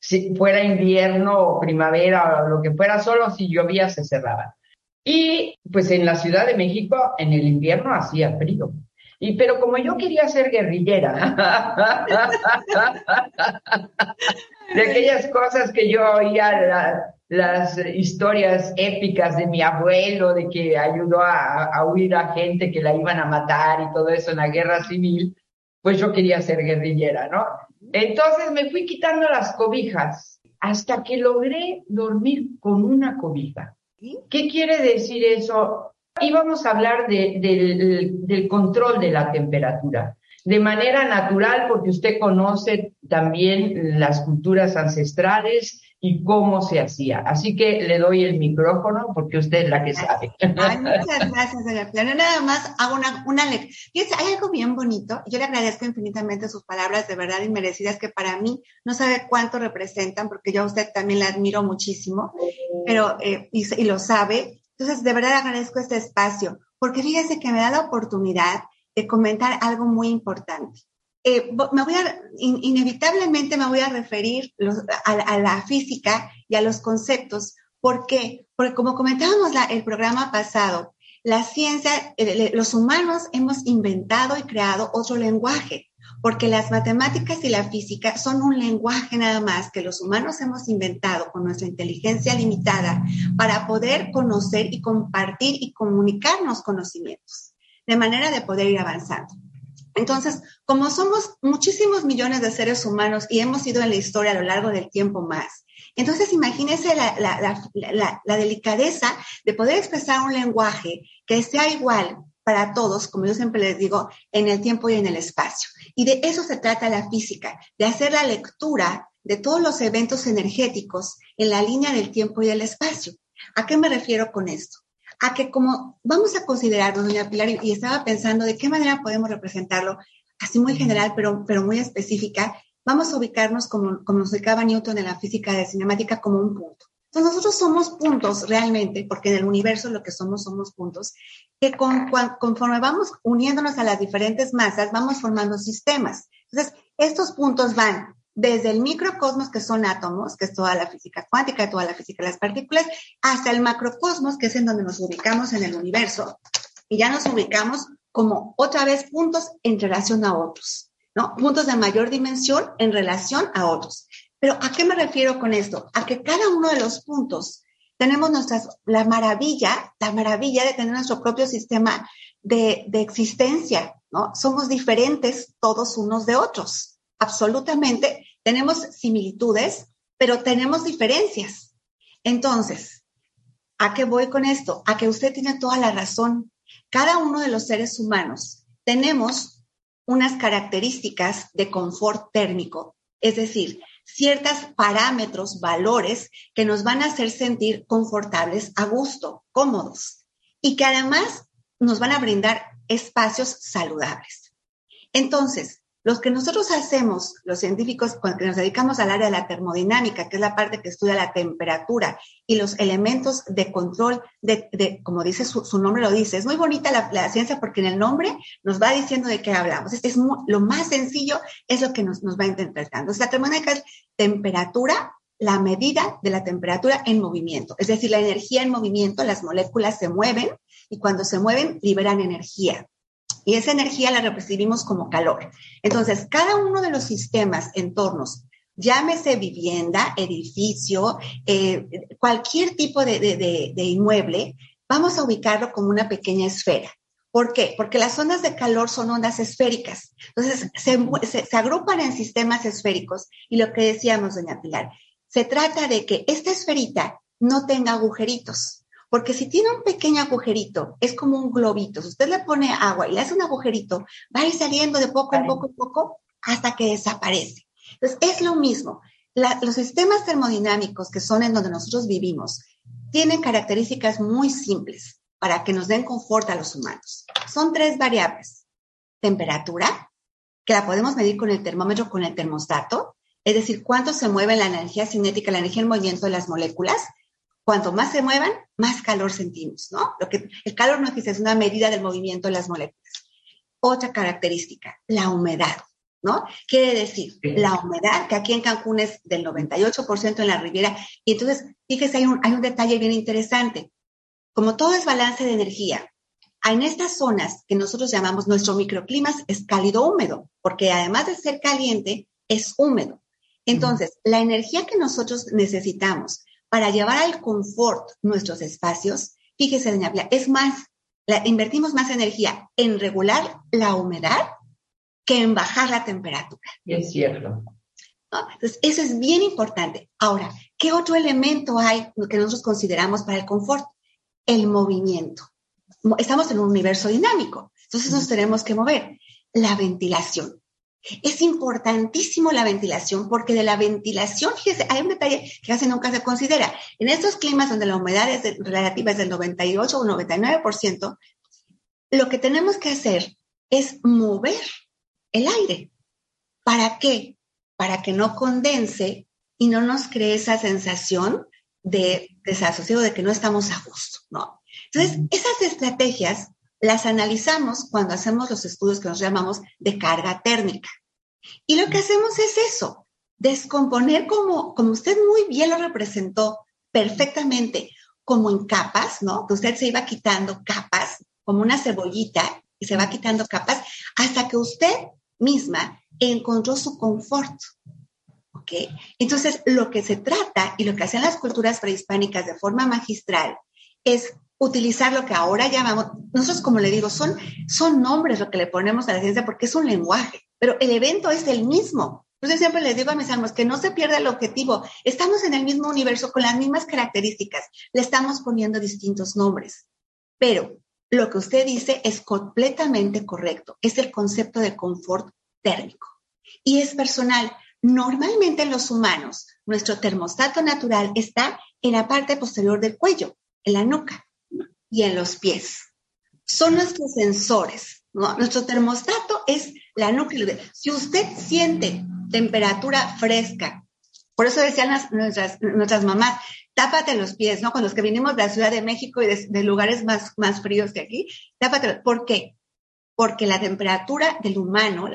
si fuera invierno o primavera o lo que fuera, solo si llovía se cerraban. Y pues en la Ciudad de México, en el invierno hacía frío. Y pero como yo quería ser guerrillera, de aquellas cosas que yo oía, las historias épicas de mi abuelo, de que ayudó a, a, huir a gente que la iban a matar y todo eso en la guerra civil, pues yo quería ser guerrillera, ¿no? Entonces me fui quitando las cobijas hasta que logré dormir con una cobija. ¿Qué quiere decir eso? Y vamos a hablar del control de la temperatura. De manera natural, porque usted conoce también las culturas ancestrales y cómo se hacía. Así que le doy el micrófono porque usted es la que sabe. Ay, muchas gracias, doña. Nada más hago una, una lectura. Hay algo bien bonito. Yo le agradezco infinitamente sus palabras de verdad inmerecidas que para mí no sabe cuánto representan porque yo a usted también la admiro muchísimo, pero eh, y, y lo sabe. Entonces, de verdad agradezco este espacio porque fíjese que me da la oportunidad de comentar algo muy importante. Eh, me voy inevitablemente me voy a referir a, la física y a los conceptos. ¿Por qué? Porque como comentábamos el programa pasado, la ciencia, eh, los humanos hemos inventado y creado otro lenguaje, porque las matemáticas y la física son un lenguaje nada más que los humanos hemos inventado con nuestra inteligencia limitada para poder conocer y compartir y comunicarnos conocimientos, de manera de poder ir avanzando. Entonces, como somos muchísimos millones de seres humanos y hemos ido en la historia a lo largo del tiempo más, entonces imagínense la, delicadeza de poder expresar un lenguaje que sea igual para todos, como yo siempre les digo, en el tiempo y en el espacio. Y de eso se trata la física, de hacer la lectura de todos los eventos energéticos en la línea del tiempo y del espacio. ¿A qué me refiero con esto? a que como vamos a considerarlo, doña Pilar, y estaba pensando de qué manera podemos representarlo, así muy general, pero, pero muy específica, vamos a ubicarnos como, como nos ubicaba Newton en la física de cinemática como un punto. Entonces nosotros somos puntos realmente, porque en el universo lo que somos somos puntos, que con, conforme vamos uniéndonos a las diferentes masas, vamos formando sistemas. Entonces, estos puntos van desde el microcosmos, que son átomos, que es toda la física cuántica, toda la física de las partículas, hasta el macrocosmos, que es en donde nos ubicamos en el universo, y ya nos ubicamos como otra vez puntos en relación a otros, ¿no? Puntos de mayor dimensión en relación a otros. Pero ¿a qué me refiero con esto? A que cada uno de los puntos tenemos nuestras, la maravilla, la maravilla de tener nuestro propio sistema de, de existencia, ¿no? Somos diferentes todos unos de otros absolutamente, tenemos similitudes, pero tenemos diferencias. Entonces, ¿a qué voy con esto? A que usted tiene toda la razón. Cada uno de los seres humanos tenemos unas características de confort térmico, es decir, ciertos parámetros, valores que nos van a hacer sentir confortables, a gusto, cómodos y que además nos van a brindar espacios saludables. Entonces, los que nosotros hacemos, los científicos, que nos dedicamos al área de la termodinámica, que es la parte que estudia la temperatura y los elementos de control, de, como dice su, nombre lo dice, es muy bonita la, ciencia porque en el nombre nos va diciendo de qué hablamos. Es, lo más sencillo es lo que nos, nos va interpretando. Sea, la termodinámica es temperatura, la medida de la temperatura en movimiento, es decir, la energía en movimiento, las moléculas se mueven y cuando se mueven liberan energía y esa energía la recibimos como calor. Entonces, cada uno de los sistemas, entornos, llámese vivienda, edificio, eh, cualquier tipo de, inmueble, vamos a ubicarlo como una pequeña esfera. ¿Por qué? Porque las ondas de calor son ondas esféricas. Entonces, se, se, agrupan en sistemas esféricos y lo que decíamos, doña Pilar, se trata de que esta esferita no tenga agujeritos. Porque si tiene un pequeño agujerito, es como un globito. Si usted le pone agua y le hace un agujerito, va a ir saliendo de poco en poco en poco hasta que desaparece. Entonces, es lo mismo. los sistemas termodinámicos que son en donde nosotros vivimos tienen características muy simples para que nos den confort a los humanos. Son tres variables. Temperatura, que la podemos medir con el termómetro, con el termostato, es decir, cuánto se mueve la energía cinética, la energía en movimiento de las moléculas, Cuanto más se muevan, más calor sentimos, ¿no? Lo que el calor no es una medida del movimiento de las moléculas. Otra característica, la humedad, ¿no? Quiere decir, la humedad, que aquí en Cancún es del 98% en la Riviera, y entonces, fíjese, hay un, hay un detalle bien interesante. Como todo es balance de energía, en estas zonas que nosotros llamamos nuestro microclima es cálido húmedo, porque además de ser caliente, es húmedo. Entonces, la energía que nosotros necesitamos para llevar al confort nuestros espacios, fíjese, doña Pia, es más, invertimos más energía en regular la humedad que en bajar la temperatura. Es cierto. Entonces, eso es bien importante. Ahora, ¿qué otro elemento hay que nosotros consideramos para el confort? El movimiento. Estamos en un universo dinámico, entonces nos tenemos que mover. La ventilación. Es importantísimo la ventilación porque de la ventilación, fíjese, hay un detalle que casi nunca se considera. En estos climas donde la humedad es relativa es del 98 o 99%, lo que tenemos que hacer es mover el aire. ¿Para qué? Para que no condense y no nos cree esa sensación de desasosiego, de que no estamos a gusto, ¿no? Entonces, esas estrategias las analizamos cuando hacemos los estudios que nos llamamos de carga térmica. Y lo que hacemos es eso, descomponer como, como usted muy bien lo representó perfectamente, como en capas, ¿no? Que usted se iba quitando capas, como una cebollita, y se va quitando capas, hasta que usted misma encontró su confort. ¿Ok? Entonces, lo que se trata y lo que hacen las culturas prehispánicas de forma magistral es utilizar lo que ahora llamamos, nosotros como le digo, son, son nombres lo que le ponemos a la ciencia porque es un lenguaje, pero el evento es el mismo. Entonces siempre les digo a mis alumnos que no se pierda el objetivo. Estamos en el mismo universo con las mismas características. Le estamos poniendo distintos nombres. Pero lo que usted dice es completamente correcto. Es el concepto de confort térmico. Y es personal. Normalmente en los humanos, nuestro termostato natural está en la parte posterior del cuello, en la nuca y en los pies. Son nuestros sensores. Nuestro termostato es la nuca. Si usted siente temperatura fresca, por eso decían nuestras, nuestras mamás, tápate los pies, ¿no? Con los que vinimos de la Ciudad de México y de, lugares más, más fríos que aquí, tápate. ¿Por qué? Porque la temperatura del humano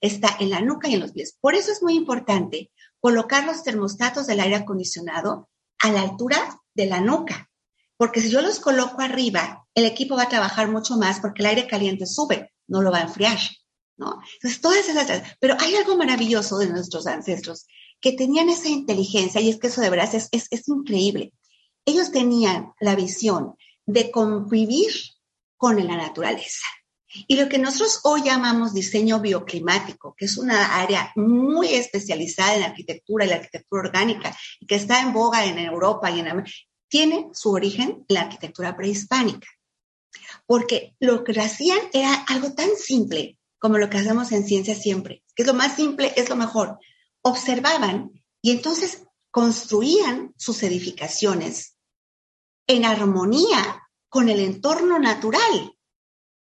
está en la nuca y en los pies. Por eso es muy importante colocar los termostatos del aire acondicionado a la altura de la nuca. Porque si yo los coloco arriba, el equipo va a trabajar mucho más porque el aire caliente sube, no lo va a enfriar. Entonces, todas esas... Pero hay algo maravilloso de nuestros ancestros que tenían esa inteligencia, y es que eso de verdad es, es, increíble. Ellos tenían la visión de convivir con la naturaleza. Y lo que nosotros hoy llamamos diseño bioclimático, que es una área muy especializada en arquitectura y la arquitectura orgánica, y que está en boga en Europa y en tiene su origen en la arquitectura prehispánica. Porque lo que hacían era algo tan simple como lo que hacemos en ciencia siempre, que es lo más simple, es lo mejor observaban y entonces construían sus edificaciones en armonía con el entorno natural.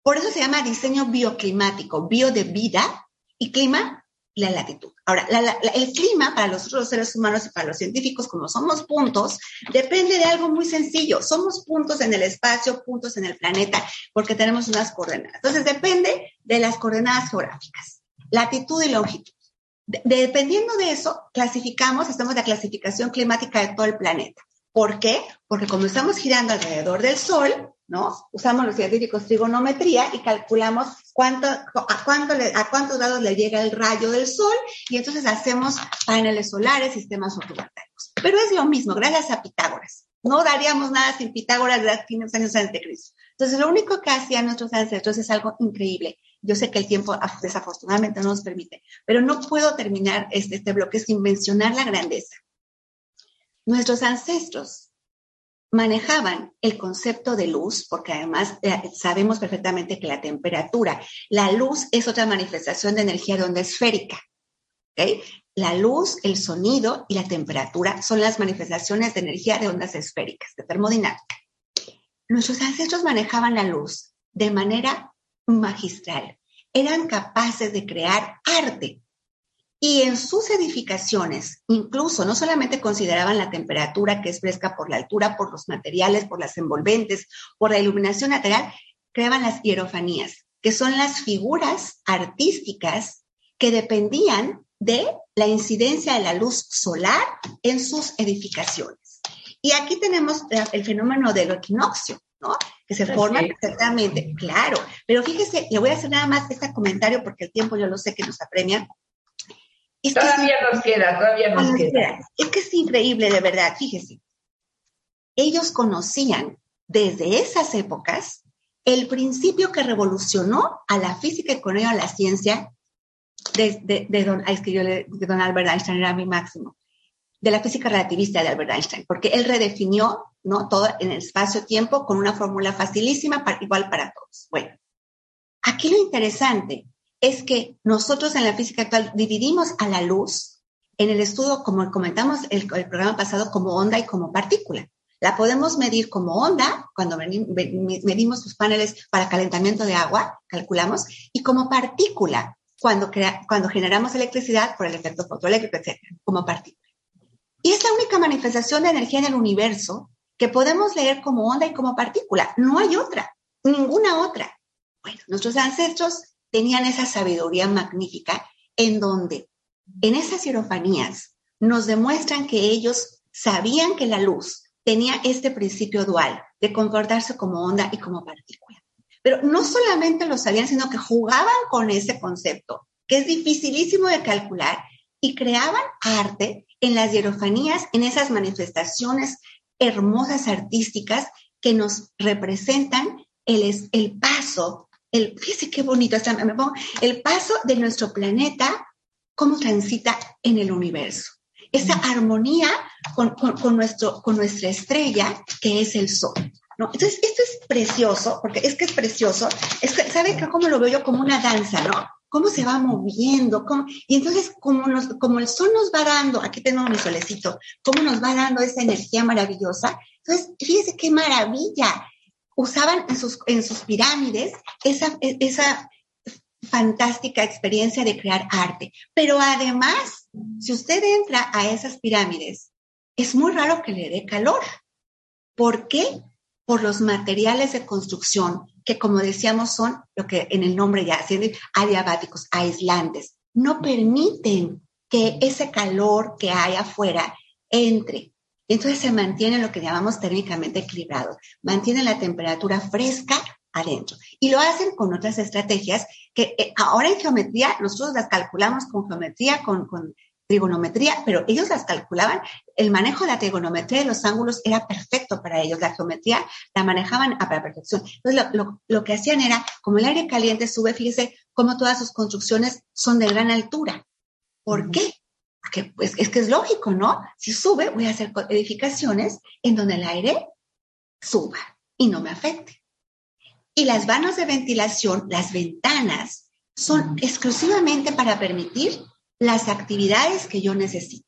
Por eso se llama diseño bioclimático, bio de vida y clima, la latitud. Ahora, el clima para los otros seres humanos y para los científicos, como somos puntos, depende de algo muy sencillo. Somos puntos en el espacio, puntos en el planeta, porque tenemos unas coordenadas. Entonces, depende de las coordenadas geográficas, latitud y longitud dependiendo de eso, clasificamos, estamos en la clasificación climática de todo el planeta. ¿Por qué? Porque como estamos girando alrededor del Sol, ¿no? Usamos los científicos trigonometría y calculamos cuánto, a, cuánto a cuántos grados le llega el rayo del Sol y entonces hacemos paneles solares, sistemas fotovoltaicos. Pero es lo mismo, gracias a Pitágoras. No daríamos nada sin Pitágoras de 500 años antes de Cristo. Entonces, lo único que hacían nuestros ancestros es algo increíble. Yo sé que el tiempo desafortunadamente no nos permite, pero no puedo terminar este, este bloque sin mencionar la grandeza. Nuestros ancestros manejaban el concepto de luz, porque además eh, sabemos perfectamente que la temperatura, la luz es otra manifestación de energía de onda esférica. La luz, el sonido y la temperatura son las manifestaciones de energía de ondas esféricas, de termodinámica. Nuestros ancestros manejaban la luz de manera magistral. Eran capaces de crear arte. Y en sus edificaciones, incluso no solamente consideraban la temperatura que es fresca por la altura, por los materiales, por las envolventes, por la iluminación natural, creaban las hierofanías, que son las figuras artísticas que dependían de la incidencia de la luz solar en sus edificaciones. Y aquí tenemos el fenómeno del equinoccio, ¿no? Que se forma perfectamente, claro. Pero fíjese, le voy a hacer nada más este comentario porque el tiempo yo lo sé que nos apremia. Todavía nos queda, todavía nos queda. Es que es increíble, de verdad, fíjese. Ellos conocían desde esas épocas el principio que revolucionó a la física y con ello a la ciencia de, de, don, de don Albert Einstein, era mi máximo, de la física relativista de Albert Einstein, porque él redefinió ¿no? todo en el espacio-tiempo con una fórmula facilísima, igual para todos. Bueno, aquí lo interesante es que nosotros en la física actual dividimos a la luz en el estudio, como comentamos el, el programa pasado, como onda y como partícula. La podemos medir como onda, cuando medimos los paneles para calentamiento de agua, calculamos, y como partícula, cuando, cuando generamos electricidad por el efecto fotoeléctrico, etc., como partícula. Y es la única manifestación de energía en el universo que podemos leer como onda y como partícula. No hay otra, ninguna otra. Bueno, nuestros ancestros tenían esa sabiduría magnífica en donde en esas hierofanías nos demuestran que ellos sabían que la luz tenía este principio dual de comportarse como onda y como partícula. Pero no solamente lo sabían, sino que jugaban con ese concepto, que es dificilísimo de calcular, y creaban arte en las hierofanías, en esas manifestaciones hermosas artísticas que nos representan el, el paso, el, fíjese qué bonito, me pongo, el paso de nuestro planeta, cómo transita en el universo esa armonía con, nuestro, con nuestra estrella, que es el sol. ¿no? Entonces, esto es precioso, porque es que es precioso. Es que, ¿sabe cómo lo veo yo? Como una danza, ¿no? Cómo se va moviendo, cómo, y entonces, como, nos, como el sol nos va dando, aquí tengo mi solecito, cómo nos va dando esa energía maravillosa. Entonces, fíjese qué maravilla. Usaban en sus, en sus pirámides esa, esa fantástica experiencia de crear arte. Pero además, si usted entra a esas pirámides, es muy raro que le dé calor. ¿Por qué? Por los materiales de construcción, que como decíamos son lo que en el nombre ya adiabáticos, aislantes. No permiten que ese calor que hay afuera entre. Entonces se mantiene lo que llamamos térmicamente equilibrado. Mantiene la temperatura fresca adentro. Y lo hacen con otras estrategias que eh, ahora en geometría nosotros las calculamos con geometría, con, trigonometría, pero ellos las calculaban. El manejo de la trigonometría de los ángulos era perfecto para ellos. La geometría la manejaban a la perfección. Entonces, lo, lo que hacían era, como el aire caliente sube, fíjese cómo todas sus construcciones son de gran altura. ¿Por qué? Porque pues, es que es lógico, ¿no? Si sube, voy a hacer edificaciones en donde el aire suba y no me afecte. Y las vanos de ventilación, las ventanas, son exclusivamente para permitir las actividades que yo necesite.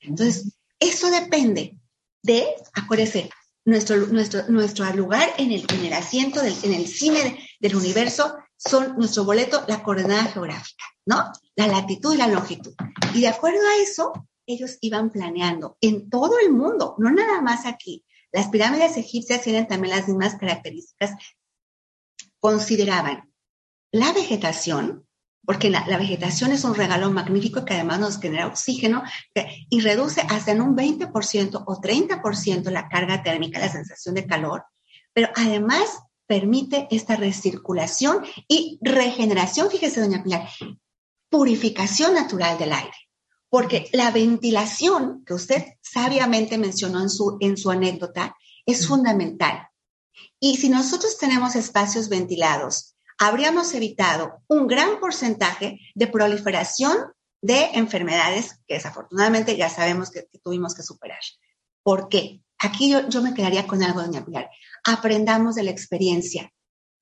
Entonces, eso depende de, acuérdese, nuestro, nuestro, nuestro lugar en el, en el asiento, del, en el cine del universo, son nuestro boleto, la coordenada geográfica, ¿no? La latitud y la longitud. Y de acuerdo a eso, ellos iban planeando en todo el mundo, no nada más aquí. Las pirámides egipcias tienen también las mismas características consideraban la vegetación, porque la, vegetación es un regalo magnífico que además nos genera oxígeno y reduce hasta en un 20% o 30% la carga térmica, la sensación de calor, pero además permite esta recirculación y regeneración, fíjese, doña Pilar, purificación natural del aire. Porque la ventilación que usted sabiamente mencionó en su, en su anécdota es fundamental. Y si nosotros tenemos espacios ventilados, habríamos evitado un gran porcentaje de proliferación de enfermedades que desafortunadamente ya sabemos que, tuvimos que superar. ¿Por qué? Aquí yo, me quedaría con algo, doña Pilar. Aprendamos de la experiencia.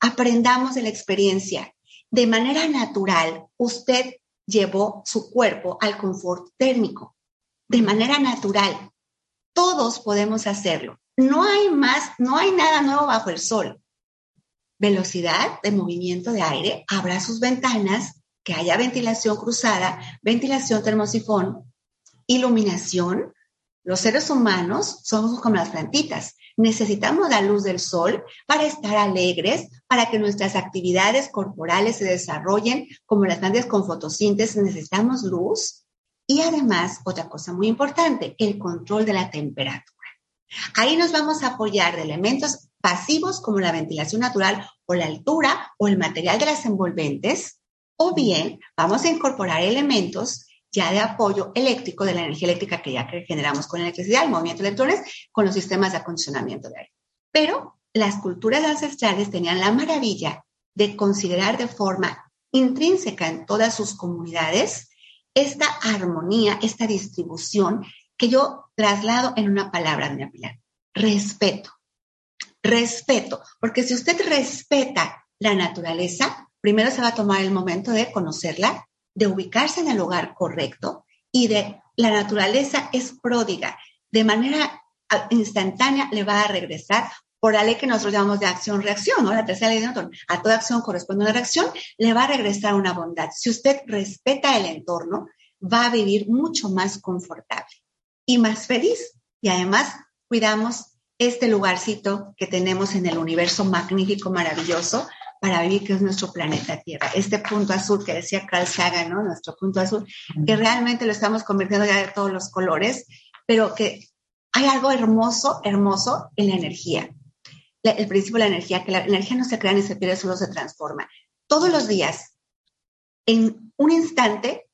Aprendamos de la experiencia. De manera natural, usted llevó su cuerpo al confort térmico. De manera natural. Todos podemos hacerlo. No hay más, no hay nada nuevo bajo el sol. Velocidad de movimiento de aire, abra sus ventanas, que haya ventilación cruzada, ventilación termosifón, iluminación. Los seres humanos somos como las plantitas. Necesitamos la luz del sol para estar alegres, para que nuestras actividades corporales se desarrollen como las plantas con fotosíntesis. Necesitamos luz. Y además, otra cosa muy importante, el control de la temperatura. Ahí nos vamos a apoyar de elementos pasivos como la ventilación natural o la altura o el material de las envolventes, o bien vamos a incorporar elementos ya de apoyo eléctrico de la energía eléctrica que ya generamos con electricidad, el movimiento de electrones, con los sistemas de acondicionamiento de aire. Pero las culturas ancestrales tenían la maravilla de considerar de forma intrínseca en todas sus comunidades esta armonía, esta distribución que yo traslado en una palabra, doña Pilar. Respeto. Respeto. Porque si usted respeta la naturaleza, primero se va a tomar el momento de conocerla, de ubicarse en el lugar correcto y de la naturaleza es pródiga. De manera instantánea le va a regresar por la ley que nosotros llamamos de acción-reacción, ¿no? La tercera ley de Newton. A toda acción corresponde una reacción, le va a regresar una bondad. Si usted respeta el entorno, va a vivir mucho más confortable y más feliz. Y además cuidamos este lugarcito que tenemos en el universo magnífico, maravilloso, para vivir, que es nuestro planeta Tierra. Este punto azul que decía Carl Sagan, ¿no? Nuestro punto azul, que realmente lo estamos convirtiendo ya de todos los colores, pero que hay algo hermoso, hermoso en la energía. el principio de la energía, que la energía no se crea ni se pierde, solo se transforma. Todos los días, en un instante,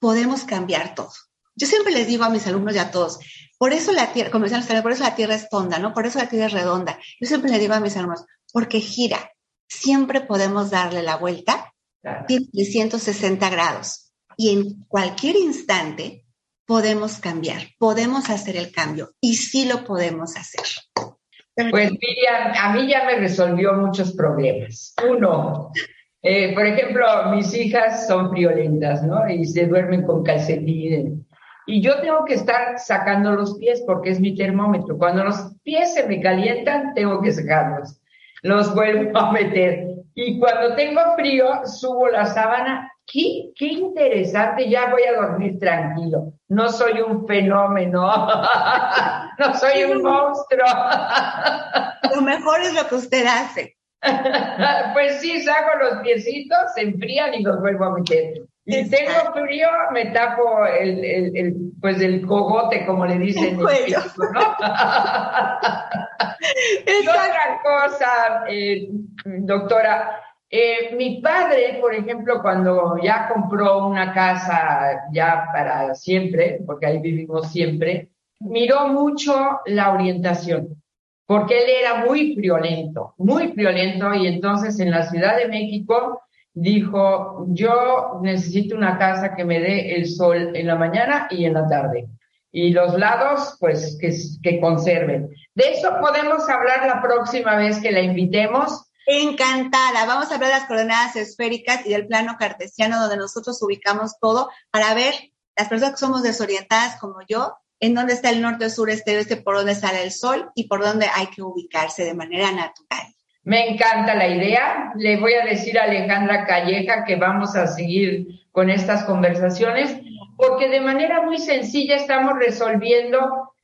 podemos cambiar todo. Yo siempre les digo a mis alumnos y a todos, por eso la Tierra, como decían por eso la Tierra es tonda, ¿no? Por eso la Tierra es redonda. Yo siempre les digo a mis alumnos, porque gira. Siempre podemos darle la vuelta de 160 grados. Y en cualquier instante podemos cambiar, podemos hacer el cambio y sí lo podemos hacer. Pues Miriam, a mí ya me resolvió muchos problemas. Uno, eh, por ejemplo, mis hijas son violentas, ¿no? Y se duermen con calcetines. Y yo tengo que estar sacando los pies porque es mi termómetro. Cuando los pies se me calientan, tengo que sacarlos. Los vuelvo a meter. Y cuando tengo frío, subo la sábana. Qué, qué interesante, ya voy a dormir tranquilo. No soy un fenómeno. no soy un monstruo. lo mejor es lo que usted hace. pues sí, saco los piecitos, se enfrían y los vuelvo a meter. Y tengo frío, me tapo el, el, el, pues el cogote, como le dicen ¿no? y otra cosa, eh, doctora, eh, mi padre, por ejemplo, cuando ya compró una casa ya para siempre, porque ahí vivimos siempre, miró mucho la orientación, porque él era muy violento, muy violento, y entonces en la Ciudad de México dijo, yo necesito una casa que me dé el sol en la mañana y en la tarde. Y los lados, pues, que, que conserven. De eso podemos hablar la próxima vez que la invitemos. Encantada. Vamos a hablar de las coordenadas esféricas y del plano cartesiano, donde nosotros ubicamos todo para ver las personas que somos desorientadas como yo, en dónde está el norte, sur, este, oeste, por dónde sale el sol y por dónde hay que ubicarse de manera natural. Me encanta la idea. Le voy a decir a Alejandra Calleja que vamos a seguir con estas conversaciones porque de manera muy sencilla estamos resolviendo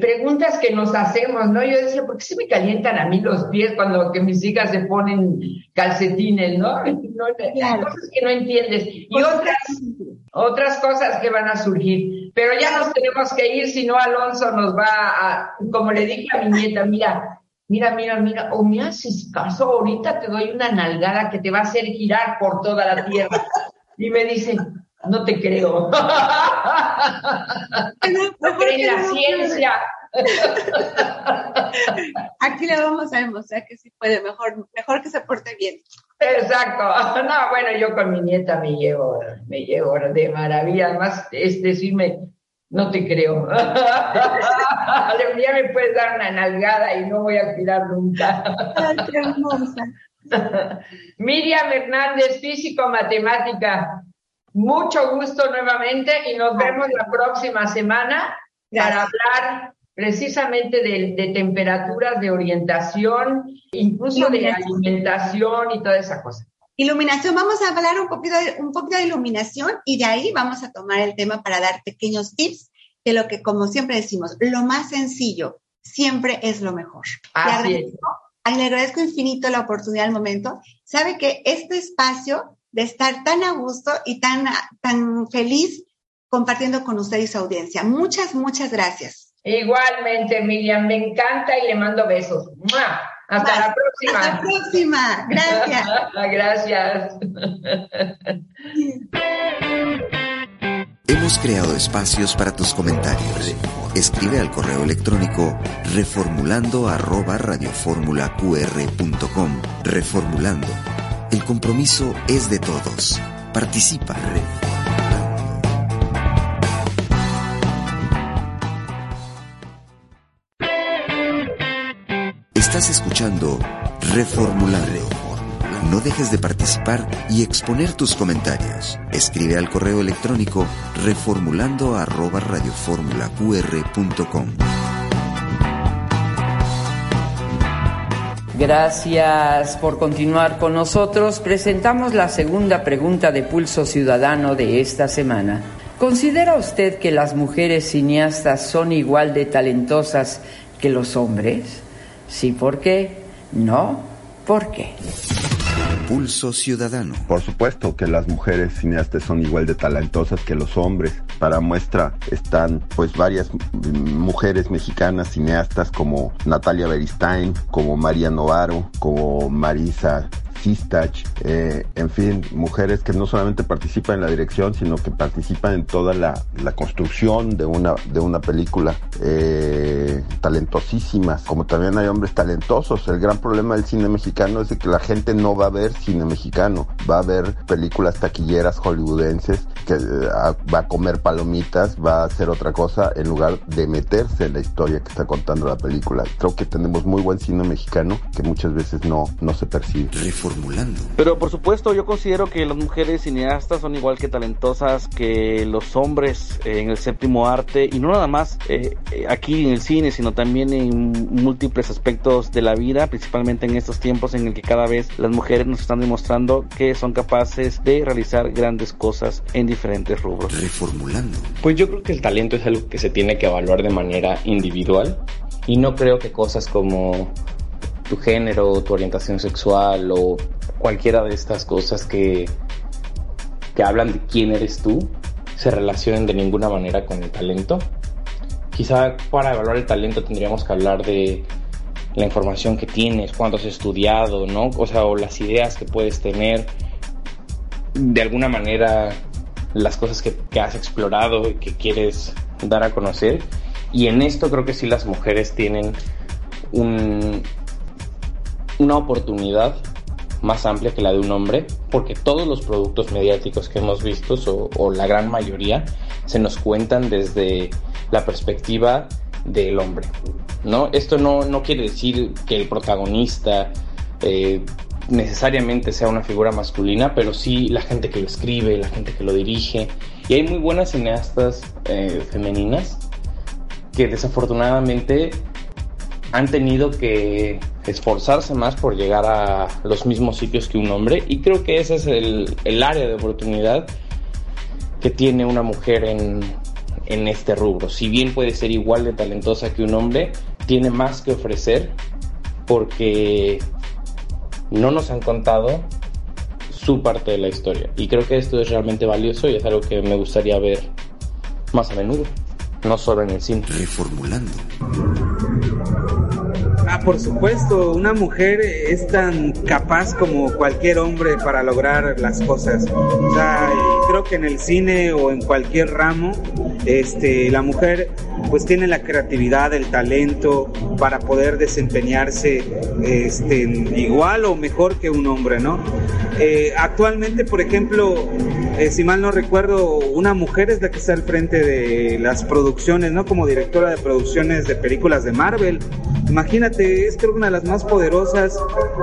preguntas que nos hacemos, ¿no? Yo decía, ¿por qué se me calientan a mí los pies cuando que mis hijas se ponen calcetines, ¿no? Cosas que no entiendes. Y otras, otras cosas que van a surgir. Pero ya nos tenemos que ir, si no Alonso nos va a, como le dije a mi nieta, mira, mira, mira, mira, o me haces caso, ahorita te doy una nalgada que te va a hacer girar por toda la tierra. Y me dice, no te creo. No, creo en la ciencia. Aquí le vamos a demostrar que sí puede, mejor, mejor que se porte bien. Exacto. No, bueno, yo con mi nieta me llevo, me llevo de maravilla. Además, es decirme, no te creo. ya me puedes dar una nalgada y no voy a tirar nunca. qué hermosa. Miriam Hernández, físico-matemática. Mucho gusto nuevamente y nos vemos la próxima semana para hablar precisamente de, temperaturas, de orientación, incluso de alimentación y toda esa cosa. Iluminación, vamos a hablar un poquito, de, un poquito de iluminación y de ahí vamos a tomar el tema para dar pequeños tips de lo que, como siempre decimos, lo más sencillo siempre es lo mejor. Así le, agradezco, le agradezco infinito la oportunidad al momento. Sabe que este espacio de estar tan a gusto y tan, tan feliz compartiendo con usted y su audiencia. Muchas, muchas gracias. Igualmente, Miriam, me encanta y le mando besos. Hasta la próxima. Hasta la próxima. Gracias. Gracias. Hemos creado espacios para tus comentarios. Escribe al correo electrónico reformulando arroba radioformulaqr.com. Reformulando. El compromiso es de todos. Participa. Estás escuchando Reformulando No dejes de participar y exponer tus comentarios. Escribe al correo electrónico reformulando arroba radioformulaqr.com. Gracias por continuar con nosotros. Presentamos la segunda pregunta de Pulso Ciudadano de esta semana. ¿Considera usted que las mujeres cineastas son igual de talentosas que los hombres? Sí, ¿por qué? No, ¿por qué? Pulso Ciudadano. Por supuesto que las mujeres cineastas son igual de talentosas que los hombres. Para muestra están pues varias mujeres mexicanas cineastas como Natalia Beristain, como María Novaro, como Marisa Sistach, eh, en fin, mujeres que no solamente participan en la dirección, sino que participan en toda la, construcción de una, de una película, eh, talentosísimas, como también hay hombres talentosos. El gran problema del cine mexicano es de que la gente no va a ver cine mexicano, va a ver películas taquilleras hollywoodenses, que eh, va a comer palomitas, va a hacer otra cosa en lugar de meterse en la historia que está contando la película. Creo que tenemos muy buen cine mexicano que muchas veces no, no se percibe. Pero por supuesto yo considero que las mujeres cineastas son igual que talentosas que los hombres en el séptimo arte y no nada más eh, aquí en el cine sino también en múltiples aspectos de la vida, principalmente en estos tiempos en el que cada vez las mujeres nos están demostrando que son capaces de realizar grandes cosas en diferentes rubros. Reformulando. Pues yo creo que el talento es algo que se tiene que evaluar de manera individual y no creo que cosas como tu género, tu orientación sexual o cualquiera de estas cosas que, que hablan de quién eres tú se relacionen de ninguna manera con el talento. Quizá para evaluar el talento tendríamos que hablar de la información que tienes, cuánto has estudiado, ¿no? O sea, o las ideas que puedes tener, de alguna manera las cosas que, que has explorado y que quieres dar a conocer. Y en esto creo que sí las mujeres tienen un, una oportunidad más amplia que la de un hombre, porque todos los productos mediáticos que hemos visto, o, la gran mayoría, se nos cuentan desde la perspectiva del hombre. ¿no? Esto no, no quiere decir que el protagonista eh, necesariamente sea una figura masculina, pero sí la gente que lo escribe, la gente que lo dirige. Y hay muy buenas cineastas eh, femeninas que desafortunadamente han tenido que esforzarse más por llegar a los mismos sitios que un hombre y creo que ese es el, área de oportunidad que tiene una mujer en, en este rubro. Si bien puede ser igual de talentosa que un hombre, tiene más que ofrecer porque no nos han contado su parte de la historia. Y creo que esto es realmente valioso y es algo que me gustaría ver más a menudo, no solo en el cine. Reformulando. Por supuesto, una mujer es tan capaz como cualquier hombre para lograr las cosas. Creo que en el cine o en cualquier ramo, este, la mujer pues tiene la creatividad, el talento para poder desempeñarse este, igual o mejor que un hombre, ¿no? Eh, actualmente, por ejemplo, eh, si mal no recuerdo, una mujer es la que está al frente de las producciones, ¿no? Como directora de producciones de películas de Marvel. Imagínate, es creo una de las más poderosas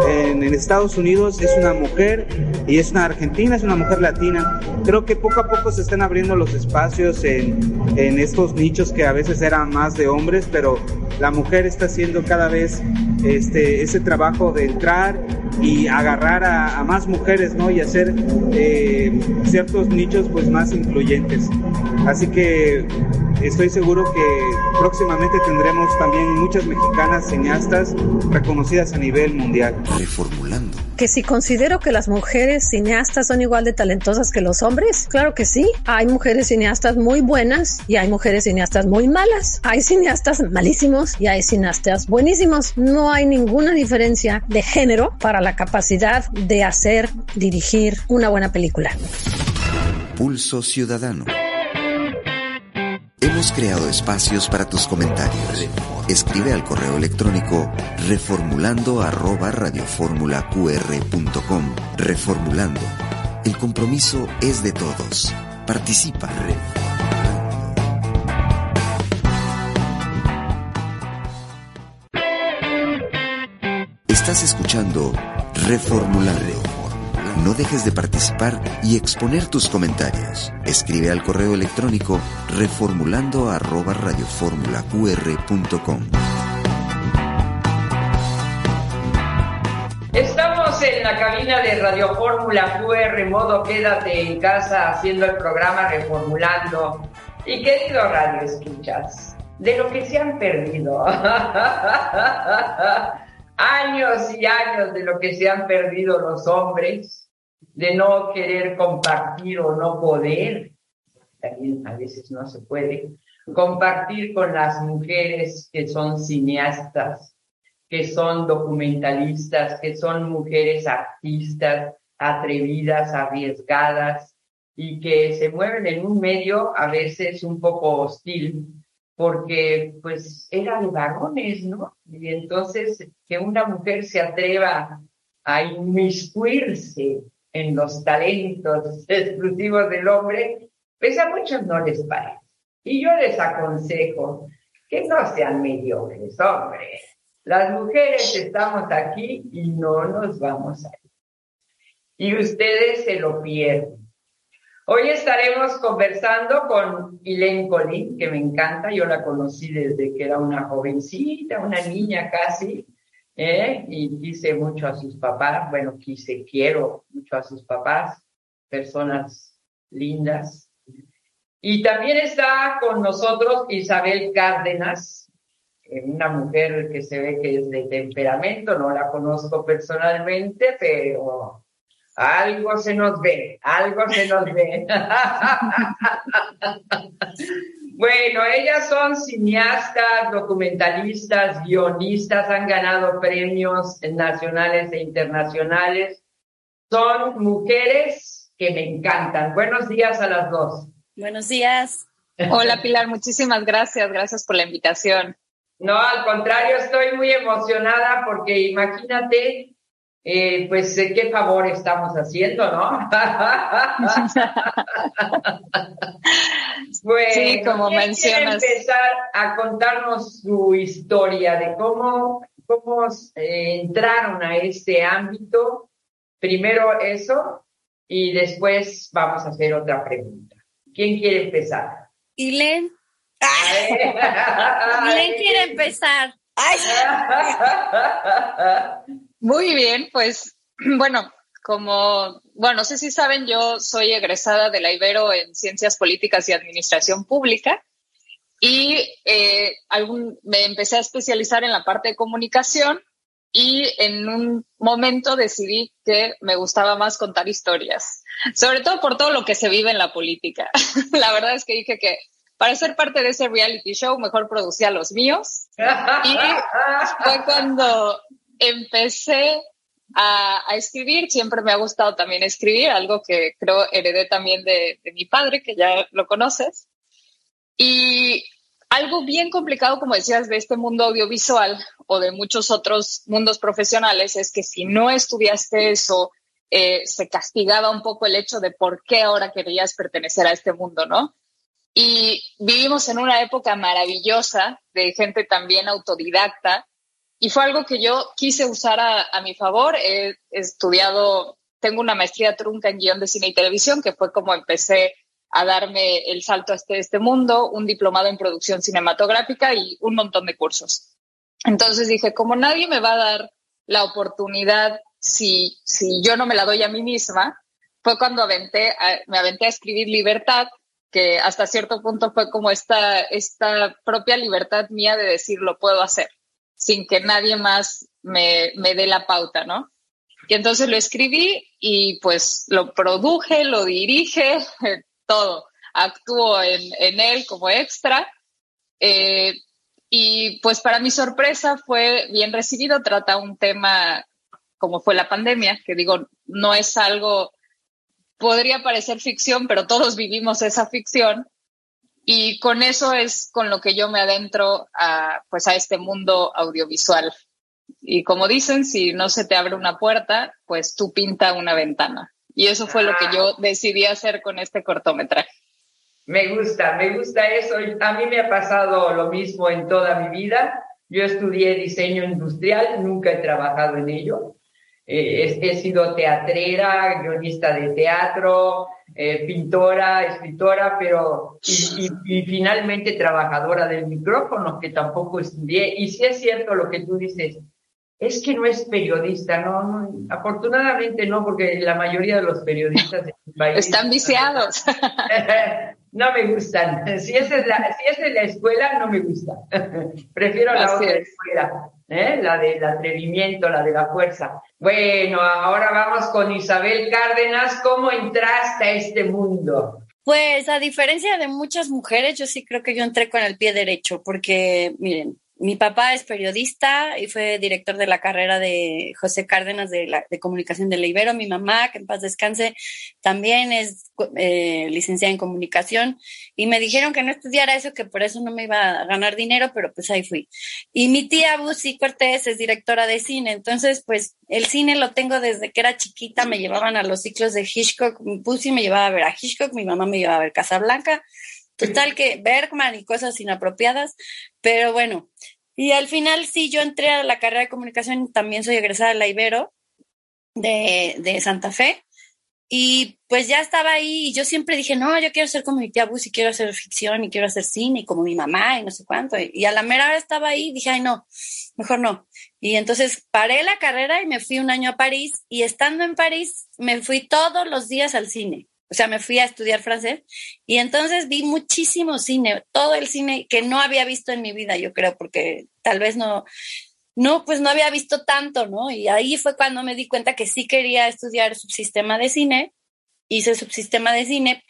en, Estados Unidos, es una mujer y es una argentina, es una mujer latina. Creo que poco a poco se están abriendo los espacios en, en estos nichos que a veces eran más de hombres, pero la mujer está haciendo cada vez este, ese trabajo de entrar y agarrar a, más mujeres, ¿no? Y hacer eh, ciertos nichos pues más influyentes. Así que estoy seguro que próximamente tendremos también muchas mexicanas cineastas reconocidas a nivel mundial. Reformulando. Que si considero que las mujeres cineastas son igual de talentosas que los hombres, claro que sí. Hay mujeres cineastas muy buenas y hay mujeres cineastas muy malas. Hay cineastas malísimos y hay cineastas buenísimos. No hay ninguna diferencia de género para la capacidad de hacer, dirigir una buena película. Pulso Ciudadano. Hemos creado espacios para tus comentarios. Escribe al correo electrónico reformulando. Reformulando. El compromiso es de todos. Participa. Estás escuchando Reformulando. No dejes de participar y exponer tus comentarios. Escribe al correo electrónico reformulando arroba. Estamos en la cabina de Radio Fórmula QR, modo quédate en casa haciendo el programa Reformulando. Y querido Radio Escuchas, de lo que se han perdido. años y años de lo que se han perdido los hombres, de no querer compartir o no poder, también a veces no se puede, compartir con las mujeres que son cineastas, que son documentalistas, que son mujeres artistas, atrevidas, arriesgadas y que se mueven en un medio a veces un poco hostil, porque pues era de varones, ¿no? Y entonces que una mujer se atreva a inmiscuirse en los talentos exclusivos del hombre, pues a muchos no les parece. Y yo les aconsejo que no sean mediocres, hombre. Las mujeres estamos aquí y no nos vamos a ir. Y ustedes se lo pierden. Hoy estaremos conversando con Elaine Colín, que me encanta. Yo la conocí desde que era una jovencita, una niña casi, ¿eh? y quise mucho a sus papás. Bueno, quise, quiero mucho a sus papás, personas lindas. Y también está con nosotros Isabel Cárdenas, eh, una mujer que se ve que es de temperamento, no la conozco personalmente, pero algo se nos ve, algo se nos ve. bueno, ellas son cineastas, documentalistas, guionistas, han ganado premios nacionales e internacionales. Son mujeres que me encantan. Buenos días a las dos. Buenos días. Hola Pilar, muchísimas gracias. Gracias por la invitación. No, al contrario, estoy muy emocionada porque imagínate eh, pues qué favor estamos haciendo, ¿no? bueno, sí, como mencionas. empezar a contarnos su historia de cómo, cómo eh, entraron a este ámbito. Primero eso y después vamos a hacer otra pregunta. ¿Quién quiere empezar? Ilen. Ilen quiere empezar. Muy bien, pues bueno, como, bueno, no sé si saben, yo soy egresada de la Ibero en Ciencias Políticas y Administración Pública y eh, algún, me empecé a especializar en la parte de comunicación y en un momento decidí que me gustaba más contar historias, sobre todo por todo lo que se vive en la política. la verdad es que dije que para ser parte de ese reality show mejor producía los míos y fue cuando empecé a, escribir, siempre me ha gustado también escribir, algo que creo heredé también de, mi padre, que ya lo conoces. Y algo bien complicado, como decías, de este mundo audiovisual o de muchos otros mundos profesionales es que si no estudiaste eso, eh, se castigaba un poco el hecho de por qué ahora querías pertenecer a este mundo, ¿no? Y vivimos en una época maravillosa de gente también autodidacta y fue algo que yo quise usar a, mi favor. He, estudiado, tengo una maestría trunca en guion de cine y televisión, que fue como empecé a darme el salto a este, este mundo, un diplomado en producción cinematográfica y un montón de cursos. Entonces dije, como nadie me va a dar la oportunidad si, si yo no me la doy a mí misma, fue cuando aventé me aventé a escribir Libertad, que hasta cierto punto fue como esta, esta propia libertad mía de decir, lo puedo hacer sin que nadie más me, dé la pauta, ¿no? Y entonces lo escribí y pues lo produje, lo dirige, todo. Actúo en, él como extra. Eh, y pues para mi sorpresa fue bien recibido. Trata un tema como fue la pandemia, que digo, no es algo, podría parecer ficción, pero todos vivimos esa ficción. Y con eso es con lo que yo me adentro a, pues a este mundo audiovisual. Y como dicen, si no se te abre una puerta, pues tú pinta una ventana. Y eso fue lo que yo ah. decidí hacer con este cortometraje. Me gusta, me gusta eso. A mí me ha pasado lo mismo en toda mi vida. Yo estudié diseño industrial, nunca he trabajado en ello. Eh, he, sido teatrera, guionista de teatro, eh, pintora, escritora, pero y, finalmente trabajadora del micrófono, que tampoco estudié. Y si es cierto lo que tú dices, es que no es periodista, no, afortunadamente no, porque la mayoría de los periodistas están viciados. no me gustan. Si esa es la, si es la escuela, no me gusta. Prefiero la otra escuela, ¿eh? la del atrevimiento, la de la fuerza. Bueno, ahora vamos con Isabel Cárdenas. ¿Cómo entraste a este mundo? Pues a diferencia de muchas mujeres, yo sí creo que yo entré con el pie derecho, porque miren, mi papá es periodista y fue director de la carrera de José Cárdenas de, la, Comunicación de Ibero. Mi mamá, que en paz descanse, también es eh, licenciada en comunicación y me dijeron que no estudiara eso, que por eso no me iba a ganar dinero, pero pues ahí fui. Y mi tía Busi Cortés es directora de cine, entonces pues el cine lo tengo desde que era chiquita, me llevaban a los ciclos de Hitchcock, Busi me llevaba a ver a Hitchcock, mi mamá me llevaba a ver Casablanca. Total que Bergman y cosas inapropiadas, pero bueno, y al final sí, yo entré a la carrera de comunicación, también soy egresada de la Ibero de, de Santa Fe, y pues ya estaba ahí y yo siempre dije, no, yo quiero ser como mi tía Bus y quiero hacer ficción y quiero hacer cine y como mi mamá y no sé cuánto. Y a la mera hora estaba ahí y dije, ay, no, mejor no. Y entonces paré la carrera y me fui un año a París y estando en París me fui todos los días al cine o sea, me fui a estudiar francés y entonces vi muchísimo cine, todo el cine que no había visto en mi vida, yo creo, porque tal vez no, no, pues no había visto tanto, ¿no? Y ahí fue cuando me di cuenta que sí quería estudiar subsistema de cine, hice subsistema de cine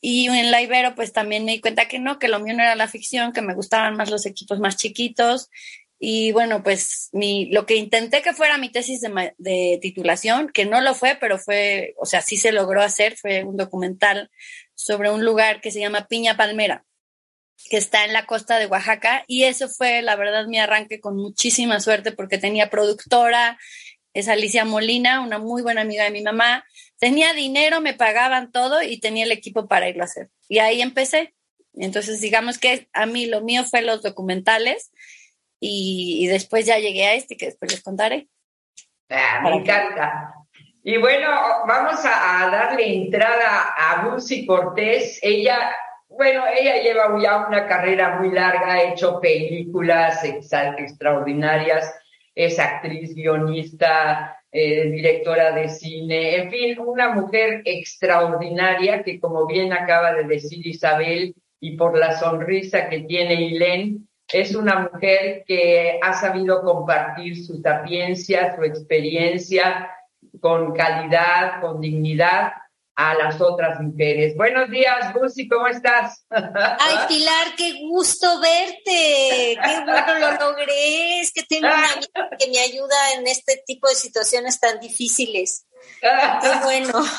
y en la Ibero pues también me di cuenta que no, que lo mío no era la ficción, que me gustaban más los equipos más chiquitos y bueno, pues mi, lo que intenté que fuera mi tesis de, de, titulación, que no lo fue, pero fue, o sea, sí se logró hacer, fue un documental sobre un lugar que se llama Piña Palmera, que está en la costa de Oaxaca. Y eso fue, la verdad, mi arranque con muchísima suerte porque tenía productora, es Alicia Molina, una muy buena amiga de mi mamá. Tenía dinero, me pagaban todo y tenía el equipo para irlo a hacer. Y ahí empecé. Entonces, digamos que a mí lo mío fue los documentales y, después ya llegué a este que después les contaré. Ah, me encanta. Y bueno, vamos a, darle entrada a Lucy Cortés. Ella, bueno, ella lleva ya una carrera muy larga, ha hecho películas extraordinarias, es actriz, guionista, eh, directora de cine, en fin, una mujer extraordinaria que como bien acaba de decir Isabel, y por la sonrisa que tiene Ilén, es una mujer que ha sabido compartir su sapiencia, su experiencia con calidad, con dignidad a las otras mujeres. Buenos días, Lucy, ¿cómo estás? Ay, Pilar, qué gusto verte. Qué bueno lo logré. Es que tengo una amiga que me ayuda en este tipo de situaciones tan difíciles. Qué bueno.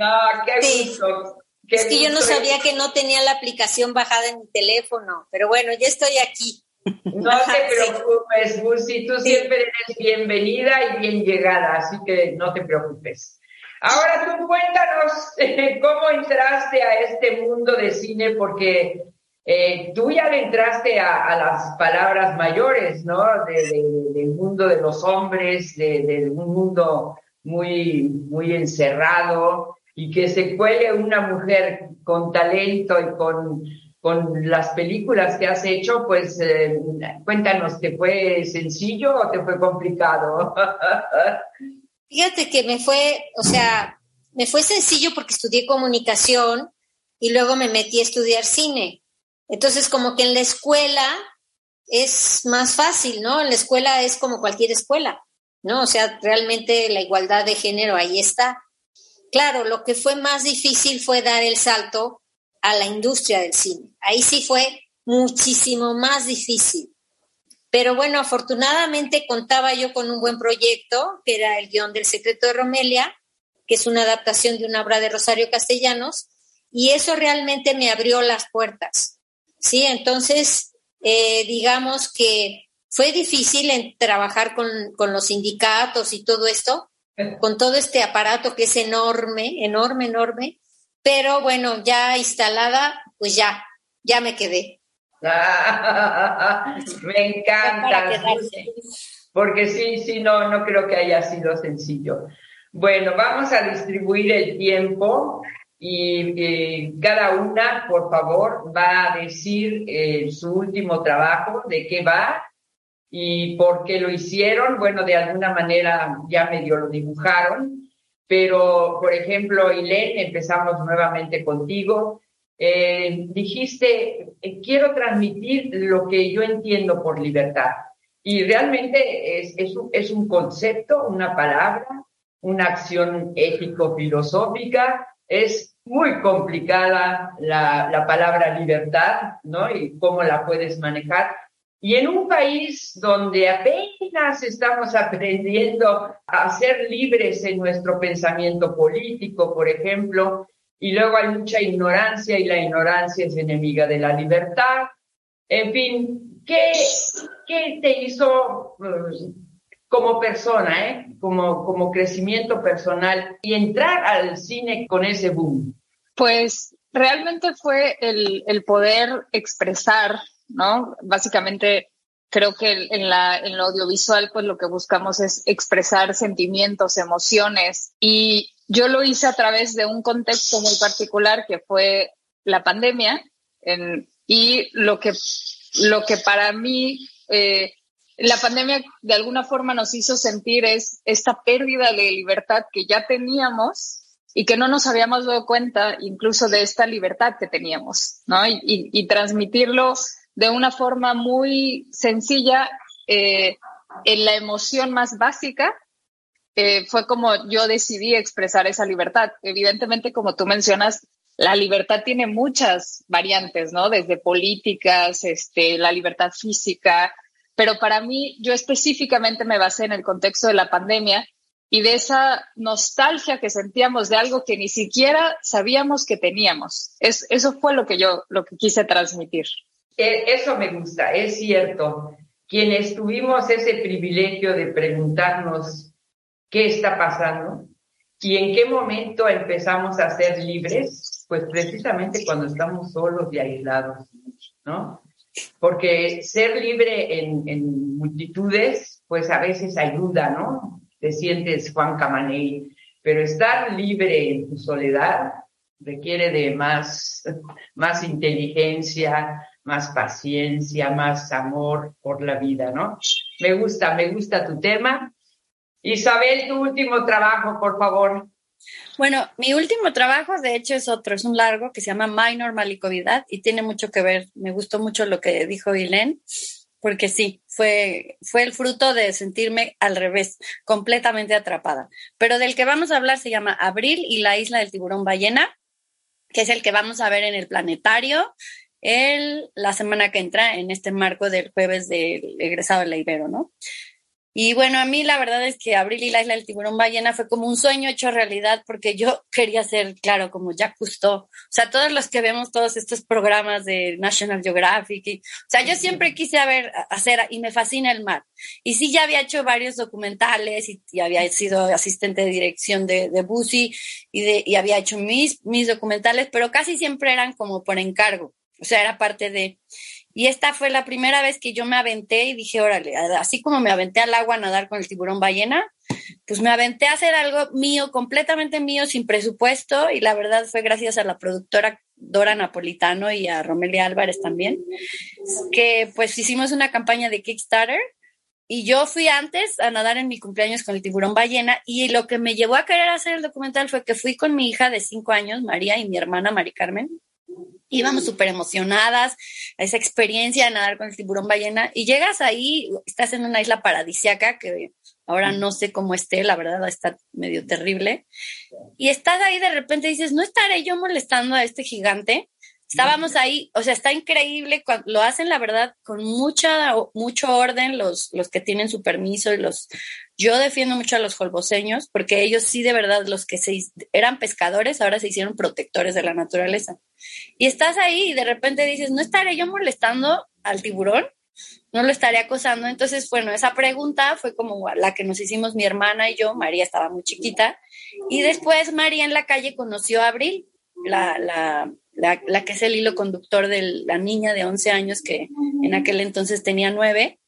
Ah, qué gusto es que yo no sabía que no tenía la aplicación bajada en mi teléfono, pero bueno, ya estoy aquí. No te preocupes, Lucy, tú siempre eres bienvenida y bien llegada, así que no te preocupes. Ahora tú cuéntanos eh, cómo entraste a este mundo de cine, porque eh, tú ya le entraste a, las palabras mayores, ¿no? del mundo de los hombres, de, un mundo muy, muy encerrado, y que se cuele una mujer con talento y con, con las películas que has hecho, pues eh, cuéntanos, ¿te fue sencillo o te fue complicado? Fíjate que me fue, o sea, me fue sencillo porque estudié comunicación y luego me metí a estudiar cine. Entonces, como que en la escuela es más fácil, ¿no? En la escuela es como cualquier escuela, ¿no? O sea, realmente la igualdad de género ahí está. Claro, lo que fue más difícil fue dar el salto a la industria del cine. Ahí sí fue muchísimo más difícil. Pero bueno, afortunadamente contaba yo con un buen proyecto, que era el guion del secreto de Romelia, que es una adaptación de una obra de Rosario Castellanos, y eso realmente me abrió las puertas. Sí, entonces, eh, digamos que fue difícil trabajar con, con los sindicatos y todo esto, con todo este aparato que es enorme, enorme, enorme, pero bueno, ya instalada, pues ya, ya me quedé. me encanta. porque sí, sí, no, no creo que haya sido sencillo. Bueno, vamos a distribuir el tiempo y cada una, por favor, va a decir eh, su último trabajo, de qué va y por qué lo hicieron. Bueno, de alguna manera ya medio lo dibujaron, pero, por ejemplo, Ilén, empezamos nuevamente contigo. Eh, dijiste, eh, quiero transmitir lo que yo entiendo por libertad. Y realmente es, es, es un concepto, una palabra, una acción ético-filosófica. Es muy complicada la, la, palabra libertad, ¿no? Y cómo la puedes manejar. Y en un país donde apenas estamos aprendiendo a ser libres en nuestro pensamiento político, por ejemplo, y luego hay mucha ignorancia y la ignorancia es enemiga de la libertad. En fin, ¿qué, qué te hizo pues, como persona, ¿eh? como, como crecimiento personal y entrar al cine con ese boom? Pues realmente fue el, el poder expresar, ¿no? Básicamente creo que en, la, en lo audiovisual pues lo que buscamos es expresar sentimientos, emociones y yo lo hice a través de un contexto muy particular que fue la pandemia en, y lo que, lo que para mí eh, la pandemia de alguna forma nos hizo sentir es esta pérdida de libertad que ya teníamos y que no nos habíamos dado cuenta incluso de esta libertad que teníamos, ¿no? Y, y, transmitirlo de una forma muy sencilla eh, en la emoción más básica. Eh, fue como yo decidí expresar esa libertad. Evidentemente, como tú mencionas, la libertad tiene muchas variantes, ¿no? Desde políticas, este, la libertad física, pero para mí, yo específicamente me basé en el contexto de la pandemia y de esa nostalgia que sentíamos de algo que ni siquiera sabíamos que teníamos. Es, eso fue lo que yo, lo que quise transmitir. E, eso me gusta, es cierto. Quienes tuvimos ese privilegio de preguntarnos qué está pasando y en qué momento empezamos a ser libres, pues precisamente cuando estamos solos y aislados, ¿no? Porque ser libre en, multitudes, pues a veces ayuda, ¿no? te sientes Juan Camaney, pero estar libre en tu soledad requiere de más, más inteligencia, más paciencia, más amor por la vida, ¿no? Me gusta, me gusta tu tema. Isabel, tu último trabajo, por favor. Bueno, mi último trabajo, de hecho, es otro, es un largo que se llama Minor Malicovidad y tiene mucho que ver, me gustó mucho lo que dijo Ilén porque sí, fue, fue el fruto de sentirme al revés, completamente atrapada. Pero del que vamos a hablar se llama Abril y la isla del tiburón ballena, que es el que vamos a ver en el planetario el, la semana que entra en este marco del jueves del egresado de la Ibero, ¿no? Y bueno, a mí la verdad es que Abril y la isla del tiburón ballena fue como un sueño hecho realidad porque yo quería ser, claro, como Jacques Cousteau. O sea, todos los que vemos todos estos programas de National Geographic. Y, o sea, yo siempre quise hacer y me fascina el mar. Y sí, ya había hecho varios documentales y, había sido asistente de dirección de, de y, de, y había hecho mis, mis documentales, pero casi siempre eran como por encargo. O sea, era parte de... Y esta fue la primera vez que yo me aventé y dije, órale, así como me aventé al agua a nadar con el tiburón ballena, pues me aventé a hacer algo mío, completamente mío, sin presupuesto. Y la verdad fue gracias a la productora Dora Napolitano y a Romelia Álvarez también, que pues hicimos una campaña de Kickstarter. Y yo fui antes a nadar en mi cumpleaños con el tiburón ballena y lo que me llevó a querer hacer el documental fue que fui con mi hija de cinco años, María, y mi hermana Mari Carmen, íbamos súper emocionadas a esa experiencia de nadar con el tiburón ballena y llegas ahí, estás en una isla paradisiaca que ahora no sé cómo esté, la verdad está medio terrible, y estás ahí de repente dices, no estaré yo molestando a este gigante, estábamos ahí, o sea, está increíble, lo hacen la verdad con mucha, mucho orden los, los que tienen su permiso y los, yo defiendo mucho a los holboseños porque ellos sí de verdad los que se, eran pescadores ahora se hicieron protectores de la naturaleza. Y estás ahí y de repente dices, ¿no estaré yo molestando al tiburón? ¿No lo estaré acosando? Entonces, bueno, esa pregunta fue como la que nos hicimos mi hermana y yo, María estaba muy chiquita, y después María en la calle conoció a Abril, la, la, la, que es el hilo conductor de la niña de 11 años que en aquel entonces tenía 9.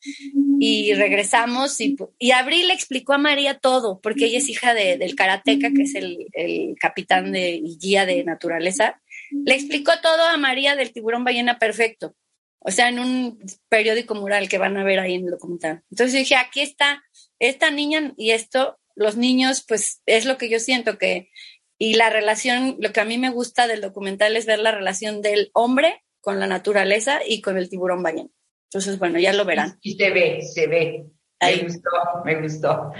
Y regresamos y, y Abril le explicó a María todo, porque ella es hija de, del karateca, que es el, el capitán de, y guía de naturaleza. Le explicó todo a María del tiburón ballena perfecto. O sea, en un periódico mural que van a ver ahí en el documental. Entonces dije, aquí está esta niña y esto, los niños, pues es lo que yo siento que y la relación, lo que a mí me gusta del documental es ver la relación del hombre con la naturaleza y con el tiburón ballena. Entonces, bueno, ya lo verán. Y se ve, se ve. Me gustó, me gustó.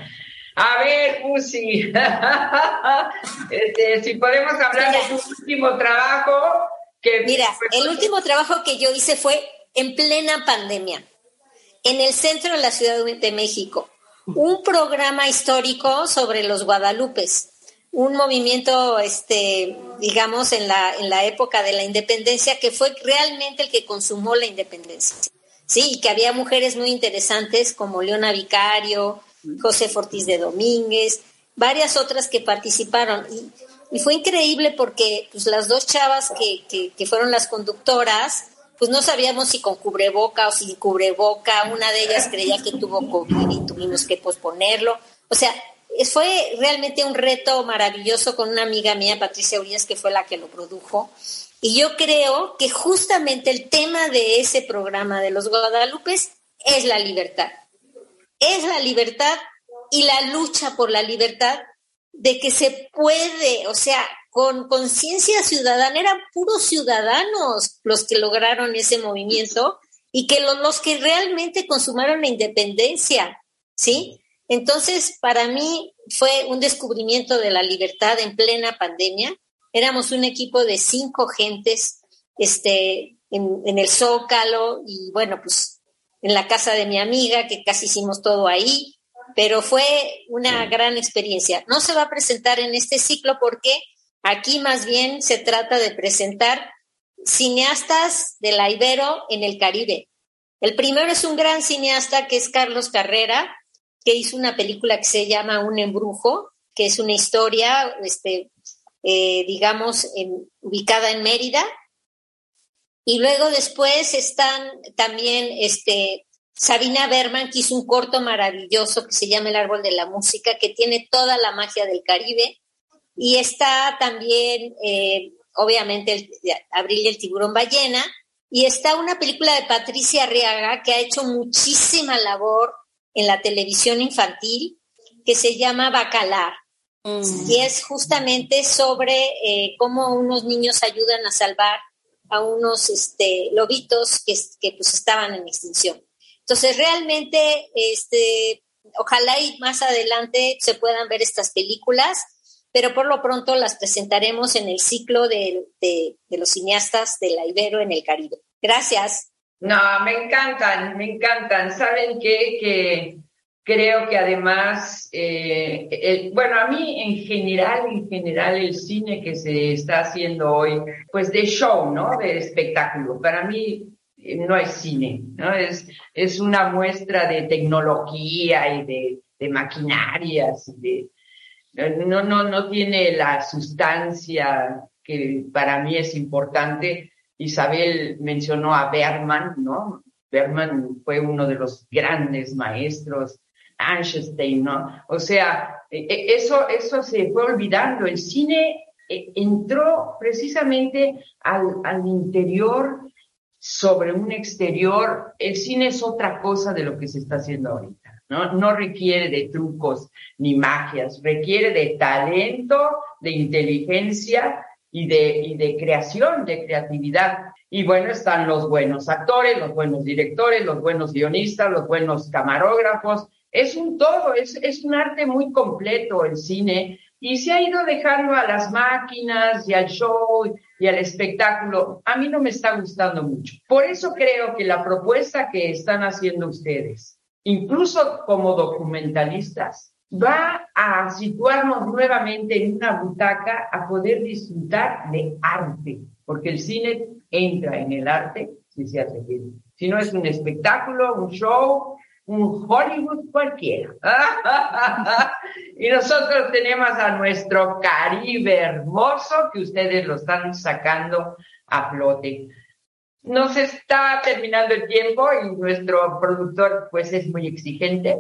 A ver, Pussy, este, si podemos hablar de tu último trabajo. Que Mira, el último trabajo que yo hice fue en plena pandemia, en el centro de la Ciudad de México, un programa histórico sobre los guadalupes un movimiento, este, digamos, en la, en la época de la independencia, que fue realmente el que consumó la independencia. Sí, y que había mujeres muy interesantes como Leona Vicario, José Fortis de Domínguez, varias otras que participaron. Y, fue increíble porque pues, las dos chavas que, que, que, fueron las conductoras, pues no sabíamos si con cubreboca o sin cubreboca. Una de ellas creía que tuvo COVID y tuvimos que posponerlo. O sea, fue realmente un reto maravilloso con una amiga mía, Patricia Urias, que fue la que lo produjo. Y yo creo que justamente el tema de ese programa de los Guadalupes es la libertad. Es la libertad y la lucha por la libertad de que se puede, o sea, con conciencia ciudadana, eran puros ciudadanos los que lograron ese movimiento y que los, los que realmente consumaron la independencia, ¿sí? Entonces, para mí fue un descubrimiento de la libertad en plena pandemia. Éramos un equipo de cinco gentes este, en, el Zócalo y bueno, pues en la casa de mi amiga, que casi hicimos todo ahí, pero fue una gran experiencia. No se va a presentar en este ciclo porque aquí más bien se trata de presentar cineastas de la Ibero en el Caribe. El primero es un gran cineasta que es Carlos Carrera, que hizo una película que se llama Un embrujo, que es una historia, este, eh, digamos, ubicada en Mérida. Y luego después están también este, Sabina Berman, que hizo un corto maravilloso que se llama El Árbol de la Música, que tiene toda la magia del Caribe. Y está también, eh, obviamente, el, Abril y el tiburón ballena. Y está una película de Patricia Arriaga, que ha hecho muchísima labor en la televisión infantil que se llama Bacalar. Mm. Y es justamente sobre eh, cómo unos niños ayudan a salvar a unos este, lobitos que, que pues, estaban en extinción. Entonces, realmente, este, ojalá y más adelante se puedan ver estas películas, pero por lo pronto las presentaremos en el ciclo de, de, de los cineastas de la Ibero en el Caribe. Gracias. No, me encantan, me encantan. ¿Saben qué? Que creo que además, eh, bueno, a mí en general, en general el cine que se está haciendo hoy, pues de show, ¿no? De espectáculo. Para mí eh, no es cine, ¿no? Es, es una muestra de tecnología y de, de maquinarias, de, no, no, no tiene la sustancia que para mí es importante Isabel mencionó a Berman, ¿no? Berman fue uno de los grandes maestros, Einstein, ¿no? O sea, e, e, eso, eso se fue olvidando. El cine e, entró precisamente al, al interior sobre un exterior. El cine es otra cosa de lo que se está haciendo ahorita. ¿no? no requiere de trucos ni magias, requiere de talento, de inteligencia y de, y de creación, de creatividad. Y bueno, están los buenos actores, los buenos directores, los buenos guionistas, los buenos camarógrafos. Es un todo, es, es un arte muy completo el cine y se ha ido dejando a las máquinas y al show y al espectáculo. A mí no me está gustando mucho. Por eso creo que la propuesta que están haciendo ustedes, incluso como documentalistas, va a situarnos nuevamente en una butaca a poder disfrutar de arte, porque el cine entra en el arte si se hace bien. Si no es un espectáculo, un show, un Hollywood cualquiera. y nosotros tenemos a nuestro Caribe hermoso que ustedes lo están sacando a flote. Nos está terminando el tiempo y nuestro productor pues es muy exigente,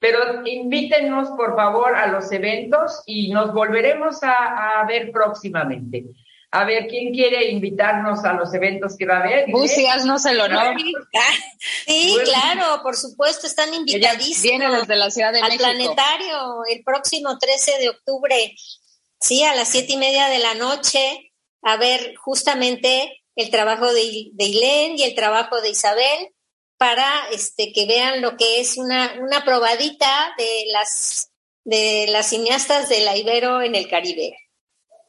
pero invítenos por favor a los eventos y nos volveremos a, a ver próximamente. A ver, ¿quién quiere invitarnos a los eventos que va a haber? Busi, haznos el honor. Sí, claro, por supuesto, están invitadísimos. Vienen desde la Ciudad de al México. planetario el próximo 13 de octubre, sí, a las siete y media de la noche, a ver justamente el trabajo de, de Ilén y el trabajo de Isabel para este que vean lo que es una, una probadita de las de las cineastas de la Ibero en el Caribe.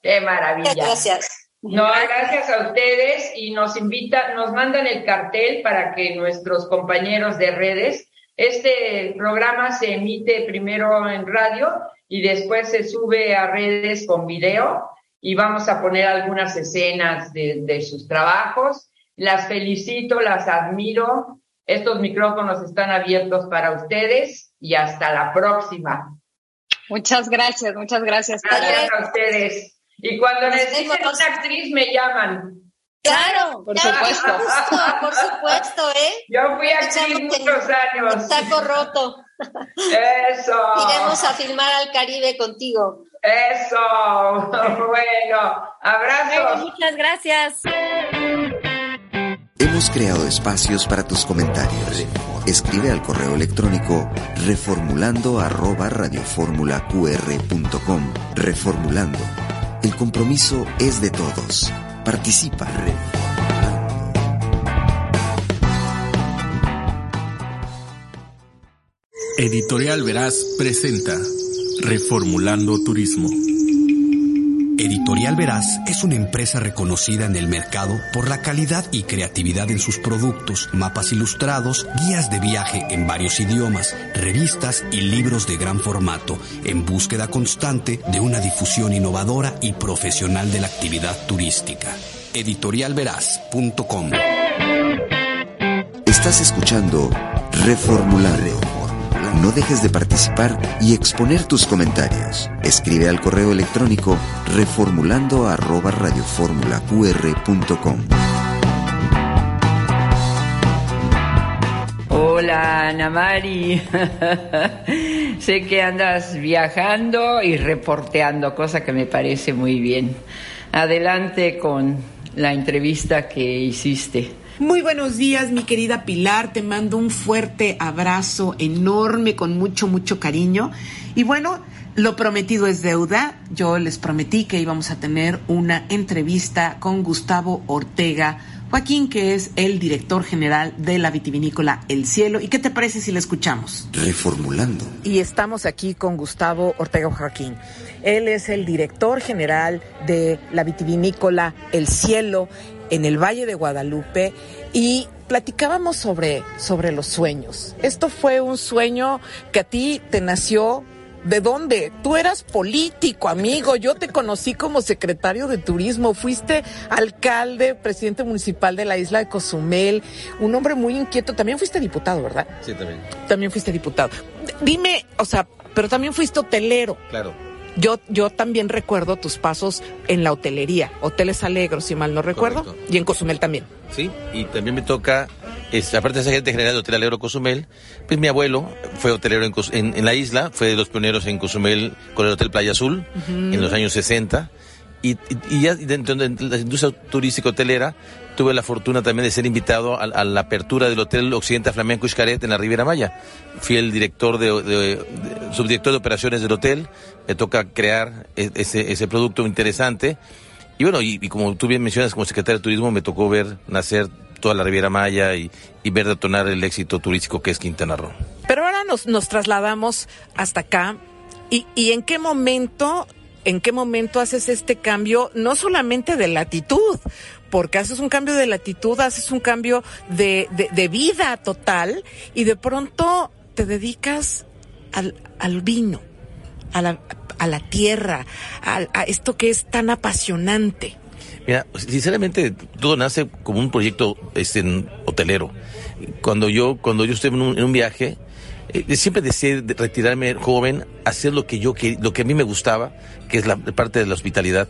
Qué maravilla. Gracias. No, gracias a ustedes y nos invitan, nos mandan el cartel para que nuestros compañeros de redes, este programa se emite primero en radio y después se sube a redes con video y vamos a poner algunas escenas de, de sus trabajos. Las felicito, las admiro. Estos micrófonos están abiertos para ustedes y hasta la próxima. Muchas gracias, muchas gracias. Gracias a ustedes. Y cuando Nos necesiten vemos. una actriz me llaman. Claro, Por claro, supuesto. justo, por supuesto, ¿eh? Yo fui actriz muchos años. el Taco roto. Eso. Iremos a filmar al Caribe contigo. Eso. Bueno, abrazos. Muchas gracias. Hemos creado espacios para tus comentarios. Escribe al correo electrónico reformulando arroba. Reformulando. El compromiso es de todos. Participa. Editorial Veraz presenta Reformulando Turismo. Editorial Veraz es una empresa reconocida en el mercado por la calidad y creatividad en sus productos, mapas ilustrados, guías de viaje en varios idiomas, revistas y libros de gran formato, en búsqueda constante de una difusión innovadora y profesional de la actividad turística. Editorialveraz.com Estás escuchando Reformulando. No dejes de participar y exponer tus comentarios. Escribe al correo electrónico reformulando arroba radioformulaqr.com. Hola, Ana Mari. sé que andas viajando y reporteando, cosa que me parece muy bien. Adelante con la entrevista que hiciste. Muy buenos días, mi querida Pilar. Te mando un fuerte abrazo enorme, con mucho, mucho cariño. Y bueno, lo prometido es deuda. Yo les prometí que íbamos a tener una entrevista con Gustavo Ortega Joaquín, que es el director general de la vitivinícola El Cielo. ¿Y qué te parece si le escuchamos? Reformulando. Y estamos aquí con Gustavo Ortega Joaquín. Él es el director general de la vitivinícola El Cielo en el Valle de Guadalupe y platicábamos sobre, sobre los sueños. Esto fue un sueño que a ti te nació. ¿De dónde? Tú eras político, amigo. Yo te conocí como secretario de turismo. Fuiste alcalde, presidente municipal de la isla de Cozumel. Un hombre muy inquieto. También fuiste diputado, ¿verdad? Sí, también. También fuiste diputado. Dime, o sea, pero también fuiste hotelero. Claro. Yo, yo también recuerdo tus pasos en la hotelería, Hoteles Alegros, si mal no recuerdo, Correcto. y en Cozumel también. Sí, y también me toca, es, aparte de ser gerente general de Hotel Alegro Cozumel, pues mi abuelo fue hotelero en, en- en la isla, fue de los pioneros en Cozumel con el Hotel Playa Azul en los años 60. Y, y- ya dentro de la industria turística hotelera tuve la fortuna también de ser invitado a, a la apertura del Hotel Occidental Flamenco Xcaret en la Riviera Maya. Fui el director de, de- de- subdirector de operaciones del hotel. Me toca crear e- ese, ese producto interesante. Y bueno, y, como tú bien mencionas, como secretario de Turismo, me tocó ver nacer toda la Riviera Maya y, ver detonar el éxito turístico que es Quintana Roo. Pero ahora nos, nos trasladamos hasta acá. ¿Y, ¿Y en qué momento, en qué momento haces este cambio, no solamente de latitud, porque haces un cambio de latitud, haces un cambio de, de, de vida total y de pronto te dedicas al, al vino, a la, a la tierra, a esto que es tan apasionante? Mira, sinceramente, todo nace como un proyecto este, hotelero. Cuando yo, cuando yo estuve en un, en un viaje, eh, siempre deseé retirarme joven, hacer lo que yo lo que a mí me gustaba, que es la parte de la hospitalidad.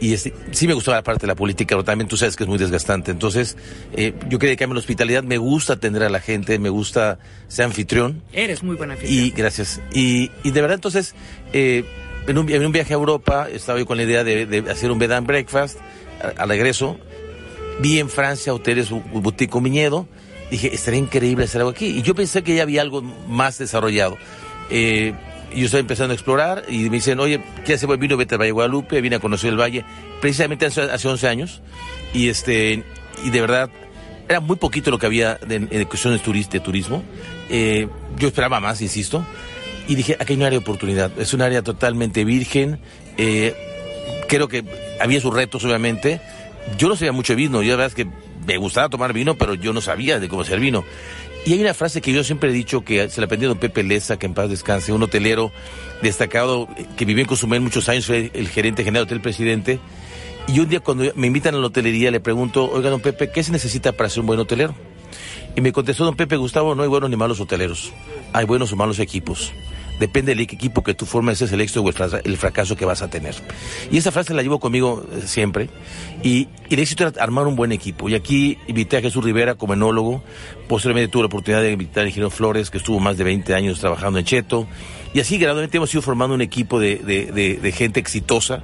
Y sí me gustaba la parte de la política, pero también tú sabes que es muy desgastante. Entonces, eh, yo quería que la hospitalidad, me gusta atender a la gente, me gusta ser anfitrión. Eres muy buen anfitrión. Y gracias. Y, y de verdad, entonces, eh, en, un, en un viaje a Europa, estaba yo con la idea de, hacer un bed and breakfast al regreso. Vi en Francia hoteles, boutique un viñedo dije, estaría increíble hacer algo aquí. Y yo pensé que ya había algo más desarrollado. Eh, yo estaba empezando a explorar y me dicen, oye, ¿qué hace vino? Vete al Valle de Guadalupe, vine a conocer el valle, precisamente hace, hace 11 años. Y, este, y de verdad, era muy poquito lo que había en cuestiones de turismo. Eh, yo esperaba más, insisto. Y dije, aquí hay un área de oportunidad. Es un área totalmente virgen. Eh, creo que había sus retos, obviamente. Yo no sabía mucho de vino. Yo la verdad es que me gustaba tomar vino, pero yo no sabía de cómo hacer vino. Y hay una frase que yo siempre he dicho que se la aprendí a don Pepe Leza, que en paz descanse, un hotelero destacado que vivió en Cozumel muchos años, fue el gerente general del hotel presidente. Y un día cuando me invitan a la hotelería le pregunto, oiga don Pepe, ¿qué se necesita para ser un buen hotelero? Y me contestó don Pepe Gustavo, no hay buenos ni malos hoteleros, hay buenos o malos equipos depende del equipo que tú formes, es el éxito o el fracaso que vas a tener. Y esa frase la llevo conmigo eh, siempre. Y, el éxito era armar un buen equipo. Y aquí invité a Jesús Rivera como enólogo. Posteriormente tuve la oportunidad de invitar a Ingeniero Flores, que estuvo más de 20 años trabajando en Cheto. Y así gradualmente hemos ido formando un equipo de, gente exitosa,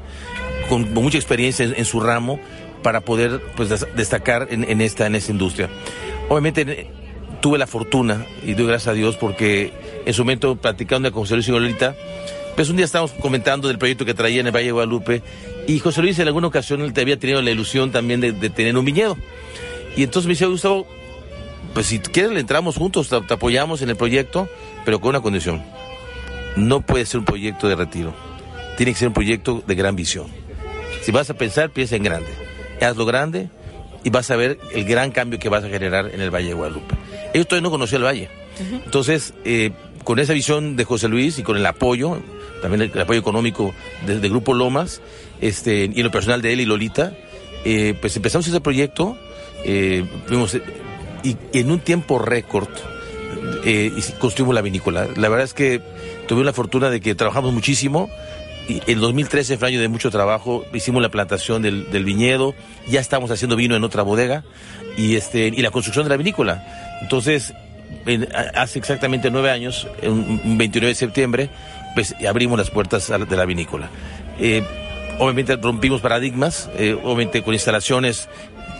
con, mucha experiencia en, su ramo, para poder pues, destacar en, esta, en esta industria. Obviamente tuve la fortuna, y doy gracias a Dios porque en su momento platicando con José Luis y Lolita, pues un día estábamos comentando del proyecto que traía en el Valle de Guadalupe y José Luis en alguna ocasión él te había tenido la ilusión también de, tener un viñedo. Y entonces me dice, Gustavo, pues si quieres le entramos juntos, te, apoyamos en el proyecto, pero con una condición. No puede ser un proyecto de retiro. Tiene que ser un proyecto de gran visión. Si vas a pensar, piensa en grande. Hazlo grande y vas a ver el gran cambio que vas a generar en el Valle de Guadalupe. Ellos todavía no conocían el Valle. Entonces, eh, con esa visión de José Luis y con el apoyo, también el, apoyo económico del Grupo Lomas, este, y lo personal de él y Lolita, eh, pues empezamos ese proyecto, eh, y, en un tiempo récord construimos la vinícola. La verdad es que tuve la fortuna de que trabajamos muchísimo, y el 2013 fue año de mucho trabajo, hicimos la plantación del, viñedo, ya estamos haciendo vino en otra bodega y este y la construcción de la vinícola. Entonces, hace exactamente nueve años, un 29 de septiembre, pues abrimos las puertas de la vinícola. Eh, obviamente rompimos paradigmas, eh, obviamente con instalaciones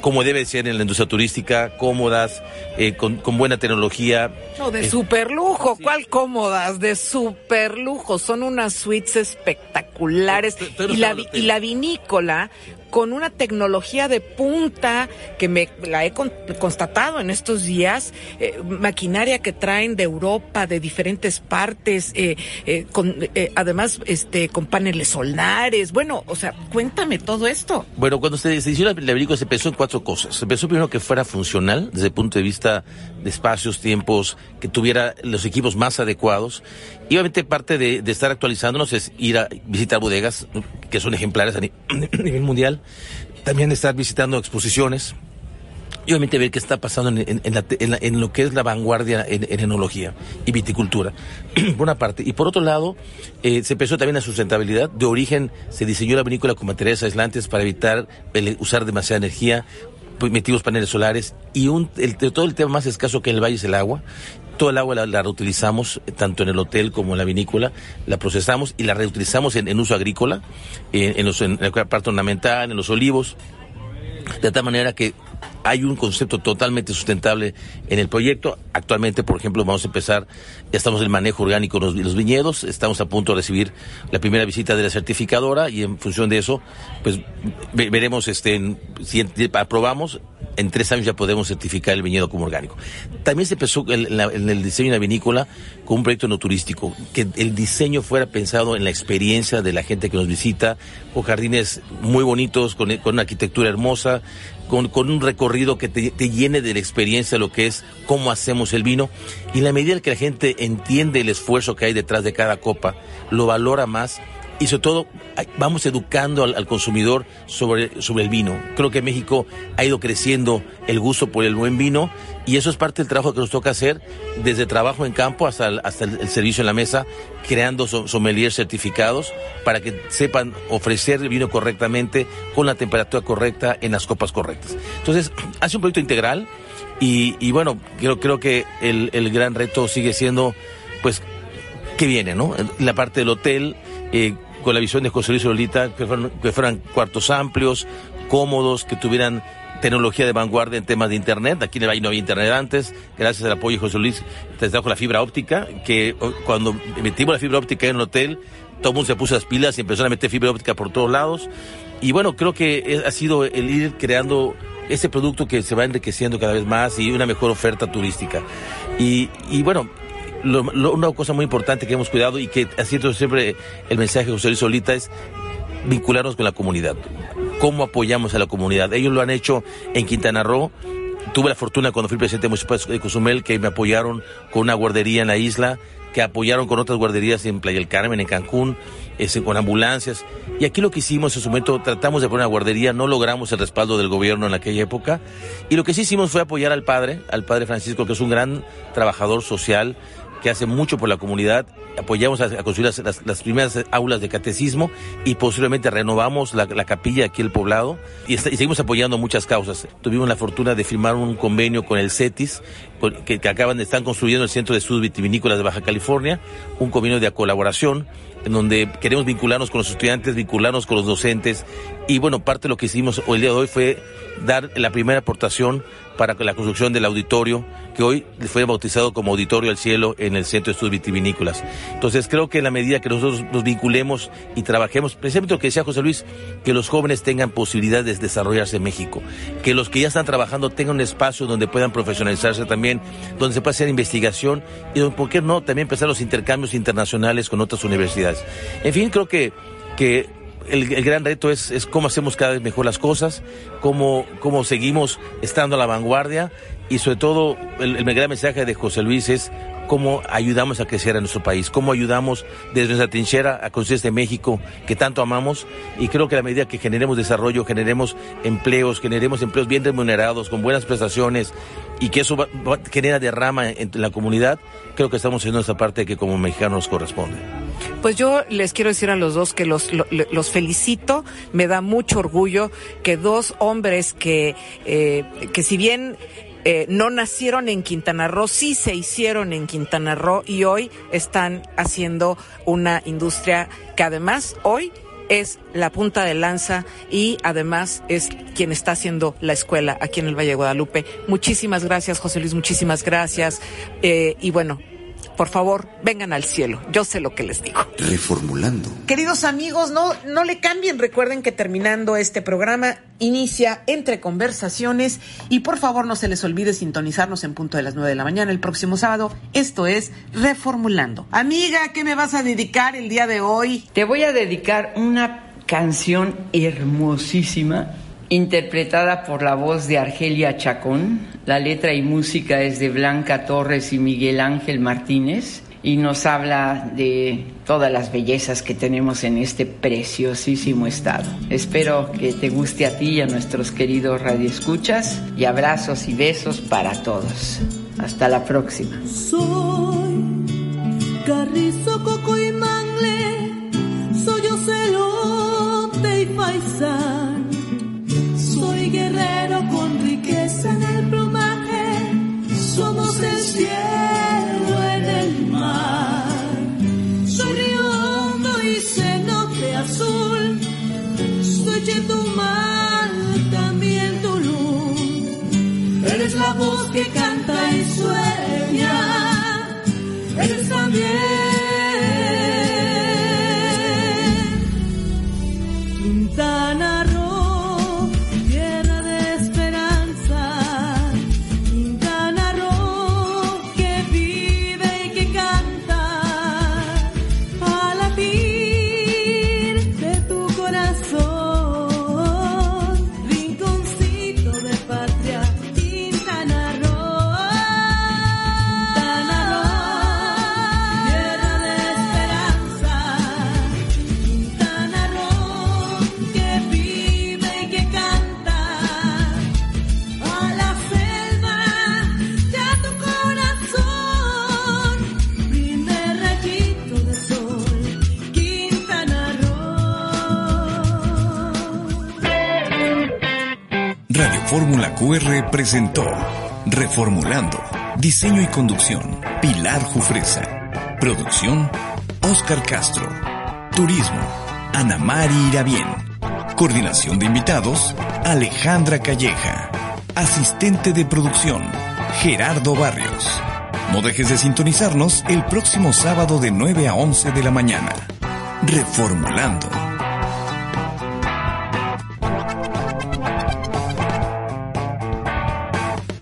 como debe ser en la industria turística, cómodas, eh, con, buena tecnología. No, de super lujo, ¿cuál cómodas? De super lujo, son unas suites espectaculares. y, la, y la vinícola con una tecnología de punta que me la he constatado en estos días, eh, maquinaria que traen de Europa, de diferentes partes, eh, eh, con, además este con paneles solares. Bueno, o sea, cuéntame todo esto. Bueno, cuando se, se hizo la, película se pensó en cuatro cosas. Se pensó primero que fuera funcional desde el punto de vista espacios, tiempos, que tuviera los equipos más adecuados. Y obviamente parte de, de estar actualizándonos es ir a visitar bodegas que son ejemplares a nivel mundial también estar visitando exposiciones y obviamente ver qué está pasando en, lo que es la vanguardia en, enología y viticultura, por una parte. Y por otro lado, eh, se empezó también la sustentabilidad. De origen se diseñó la vinícola con materiales aislantes para evitar usar demasiada energía, metimos paneles solares y un, todo el tema más escaso que en el valle es el agua. Todo el agua la, reutilizamos eh, tanto en el hotel como en la vinícola, la procesamos y la reutilizamos en, uso agrícola, en, los, en la parte ornamental, en los olivos, de tal manera que hay un concepto totalmente sustentable en el proyecto. Actualmente, por ejemplo, vamos a empezar, ya estamos en el manejo orgánico de los, viñedos, estamos a punto de recibir la primera visita de la certificadora y en función de eso, pues veremos este, si aprobamos, en tres años ya podemos certificar el viñedo como orgánico. También se empezó en, el diseño de la vinícola con un proyecto no turístico, que el diseño fuera pensado en la experiencia de la gente que nos visita, con jardines muy bonitos, con, con una arquitectura hermosa, con, un recorrido que te, llene de la experiencia lo que es cómo hacemos el vino. Y en la medida que la gente entiende el esfuerzo que hay detrás de cada copa, lo valora más, y sobre todo vamos educando al, consumidor sobre, sobre el vino. Creo que México ha ido creciendo el gusto por el buen vino y eso es parte del trabajo que nos toca hacer desde trabajo en campo hasta el, hasta el, servicio en la mesa, creando sommeliers certificados para que sepan ofrecer el vino correctamente, con la temperatura correcta, en las copas correctas. Entonces, hace un proyecto integral y, y bueno, creo, creo que el, el gran reto sigue siendo, pues, ¿qué viene, no? La parte del hotel, eh, con la visión de José Luis Solita, que fueran, cuartos amplios, cómodos, que tuvieran tecnología de vanguardia en temas de internet. Aquí en el Valle no había internet antes, gracias al apoyo de José Luis, te trajo la fibra óptica, que cuando metimos la fibra óptica en el hotel, todo el mundo se puso las pilas y empezó a meter fibra óptica por todos lados. Y bueno, creo que ha sido el ir creando ese producto que se va enriqueciendo cada vez más y una mejor oferta turística. Y, y bueno, una cosa muy importante que hemos cuidado y que sido siempre el mensaje de José Luis Solita es vincularnos con la comunidad. ¿Cómo apoyamos a la comunidad? Ellos lo han hecho en Quintana Roo. Tuve la fortuna cuando fui presidente municipal de Cozumel que me apoyaron con una guardería en la isla, que apoyaron con otras guarderías en Playa del Carmen, en Cancún, con ambulancias. Y aquí lo que hicimos en su momento, tratamos de poner una guardería, no logramos el respaldo del gobierno en aquella época. Y lo que sí hicimos fue apoyar al padre, al padre Francisco, que es un gran trabajador social, que hace mucho por la comunidad. Apoyamos a, construir las, primeras aulas de catecismo y posiblemente renovamos la, capilla aquí el poblado y, seguimos apoyando muchas causas. Tuvimos la fortuna de firmar un convenio con el CETIS, que, acaban de estar construyendo el Centro de Estudios Vitivinícolas de Baja California, un convenio de colaboración en donde queremos vincularnos con los estudiantes, vincularnos con los docentes y bueno, parte de lo que hicimos el día de hoy fue dar la primera aportación para la construcción del auditorio, que hoy fue bautizado como Auditorio al Cielo en el Centro de Estudios Vitivinícolas. Entonces creo que en la medida que nosotros nos vinculemos y trabajemos, precisamente lo que decía José Luis, que los jóvenes tengan posibilidades de desarrollarse en México, que los que ya están trabajando tengan un espacio donde puedan profesionalizarse también, donde se pueda hacer investigación y donde, ¿por qué no?, también empezar los intercambios internacionales con otras universidades. En fin, creo que, que el, gran reto es, cómo hacemos cada vez mejor las cosas, cómo, cómo seguimos estando a la vanguardia y sobre todo el, el gran mensaje de José Luis es cómo ayudamos a crecer a nuestro país, cómo ayudamos desde nuestra trinchera a construir este México que tanto amamos y creo que a la medida que generemos desarrollo, generemos empleos, generemos empleos bien remunerados, con buenas prestaciones y que eso genera derrama en la comunidad, creo que estamos haciendo esa parte que como mexicanos nos corresponde. Pues yo les quiero decir a los dos que los, los, felicito, me da mucho orgullo que dos hombres que, eh, que si bien eh, no nacieron en Quintana Roo, sí se hicieron en Quintana Roo y hoy están haciendo una industria que además hoy es la punta de lanza y además es quien está haciendo la escuela aquí en el Valle de Guadalupe. Muchísimas gracias, José Luis, muchísimas gracias. Eh, y bueno, por favor, vengan al cielo. Yo sé lo que les digo. Reformulando. Queridos amigos, no, no le cambien. Recuerden que terminando este programa inicia entre conversaciones y por favor no se les olvide sintonizarnos en punto de las nueve de la mañana el próximo sábado. Esto es Reformulando. Amiga, ¿qué me vas a dedicar el día de hoy? Te voy a dedicar una canción hermosísima interpretada por la voz de Argelia Chacón. La letra y música es de Blanca Torres y Miguel Ángel Martínez y nos habla de todas las bellezas que tenemos en este preciosísimo estado. Espero que te guste a ti y a nuestros queridos radioescuchas y abrazos y besos para todos. Hasta la próxima. Soy guerrero con riqueza en el plumaje, somos el cielo en el mar. Soy río hondo y cenote azul, soy Chetumal, también Tulum. Eres la voz que canta y sueña, eres también. Fórmula QR presentó Reformulando. Diseño y conducción. Pilar Jufresa. Producción. Oscar Castro. Turismo. Ana Mari Irabien. Coordinación de invitados. Alejandra Calleja. Asistente de producción. Gerardo Barrios. No dejes de sintonizarnos el próximo sábado de 9 a 11 de la mañana. Reformulando.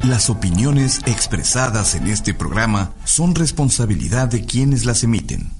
Las opiniones expresadas en este programa son responsabilidad de quienes las emiten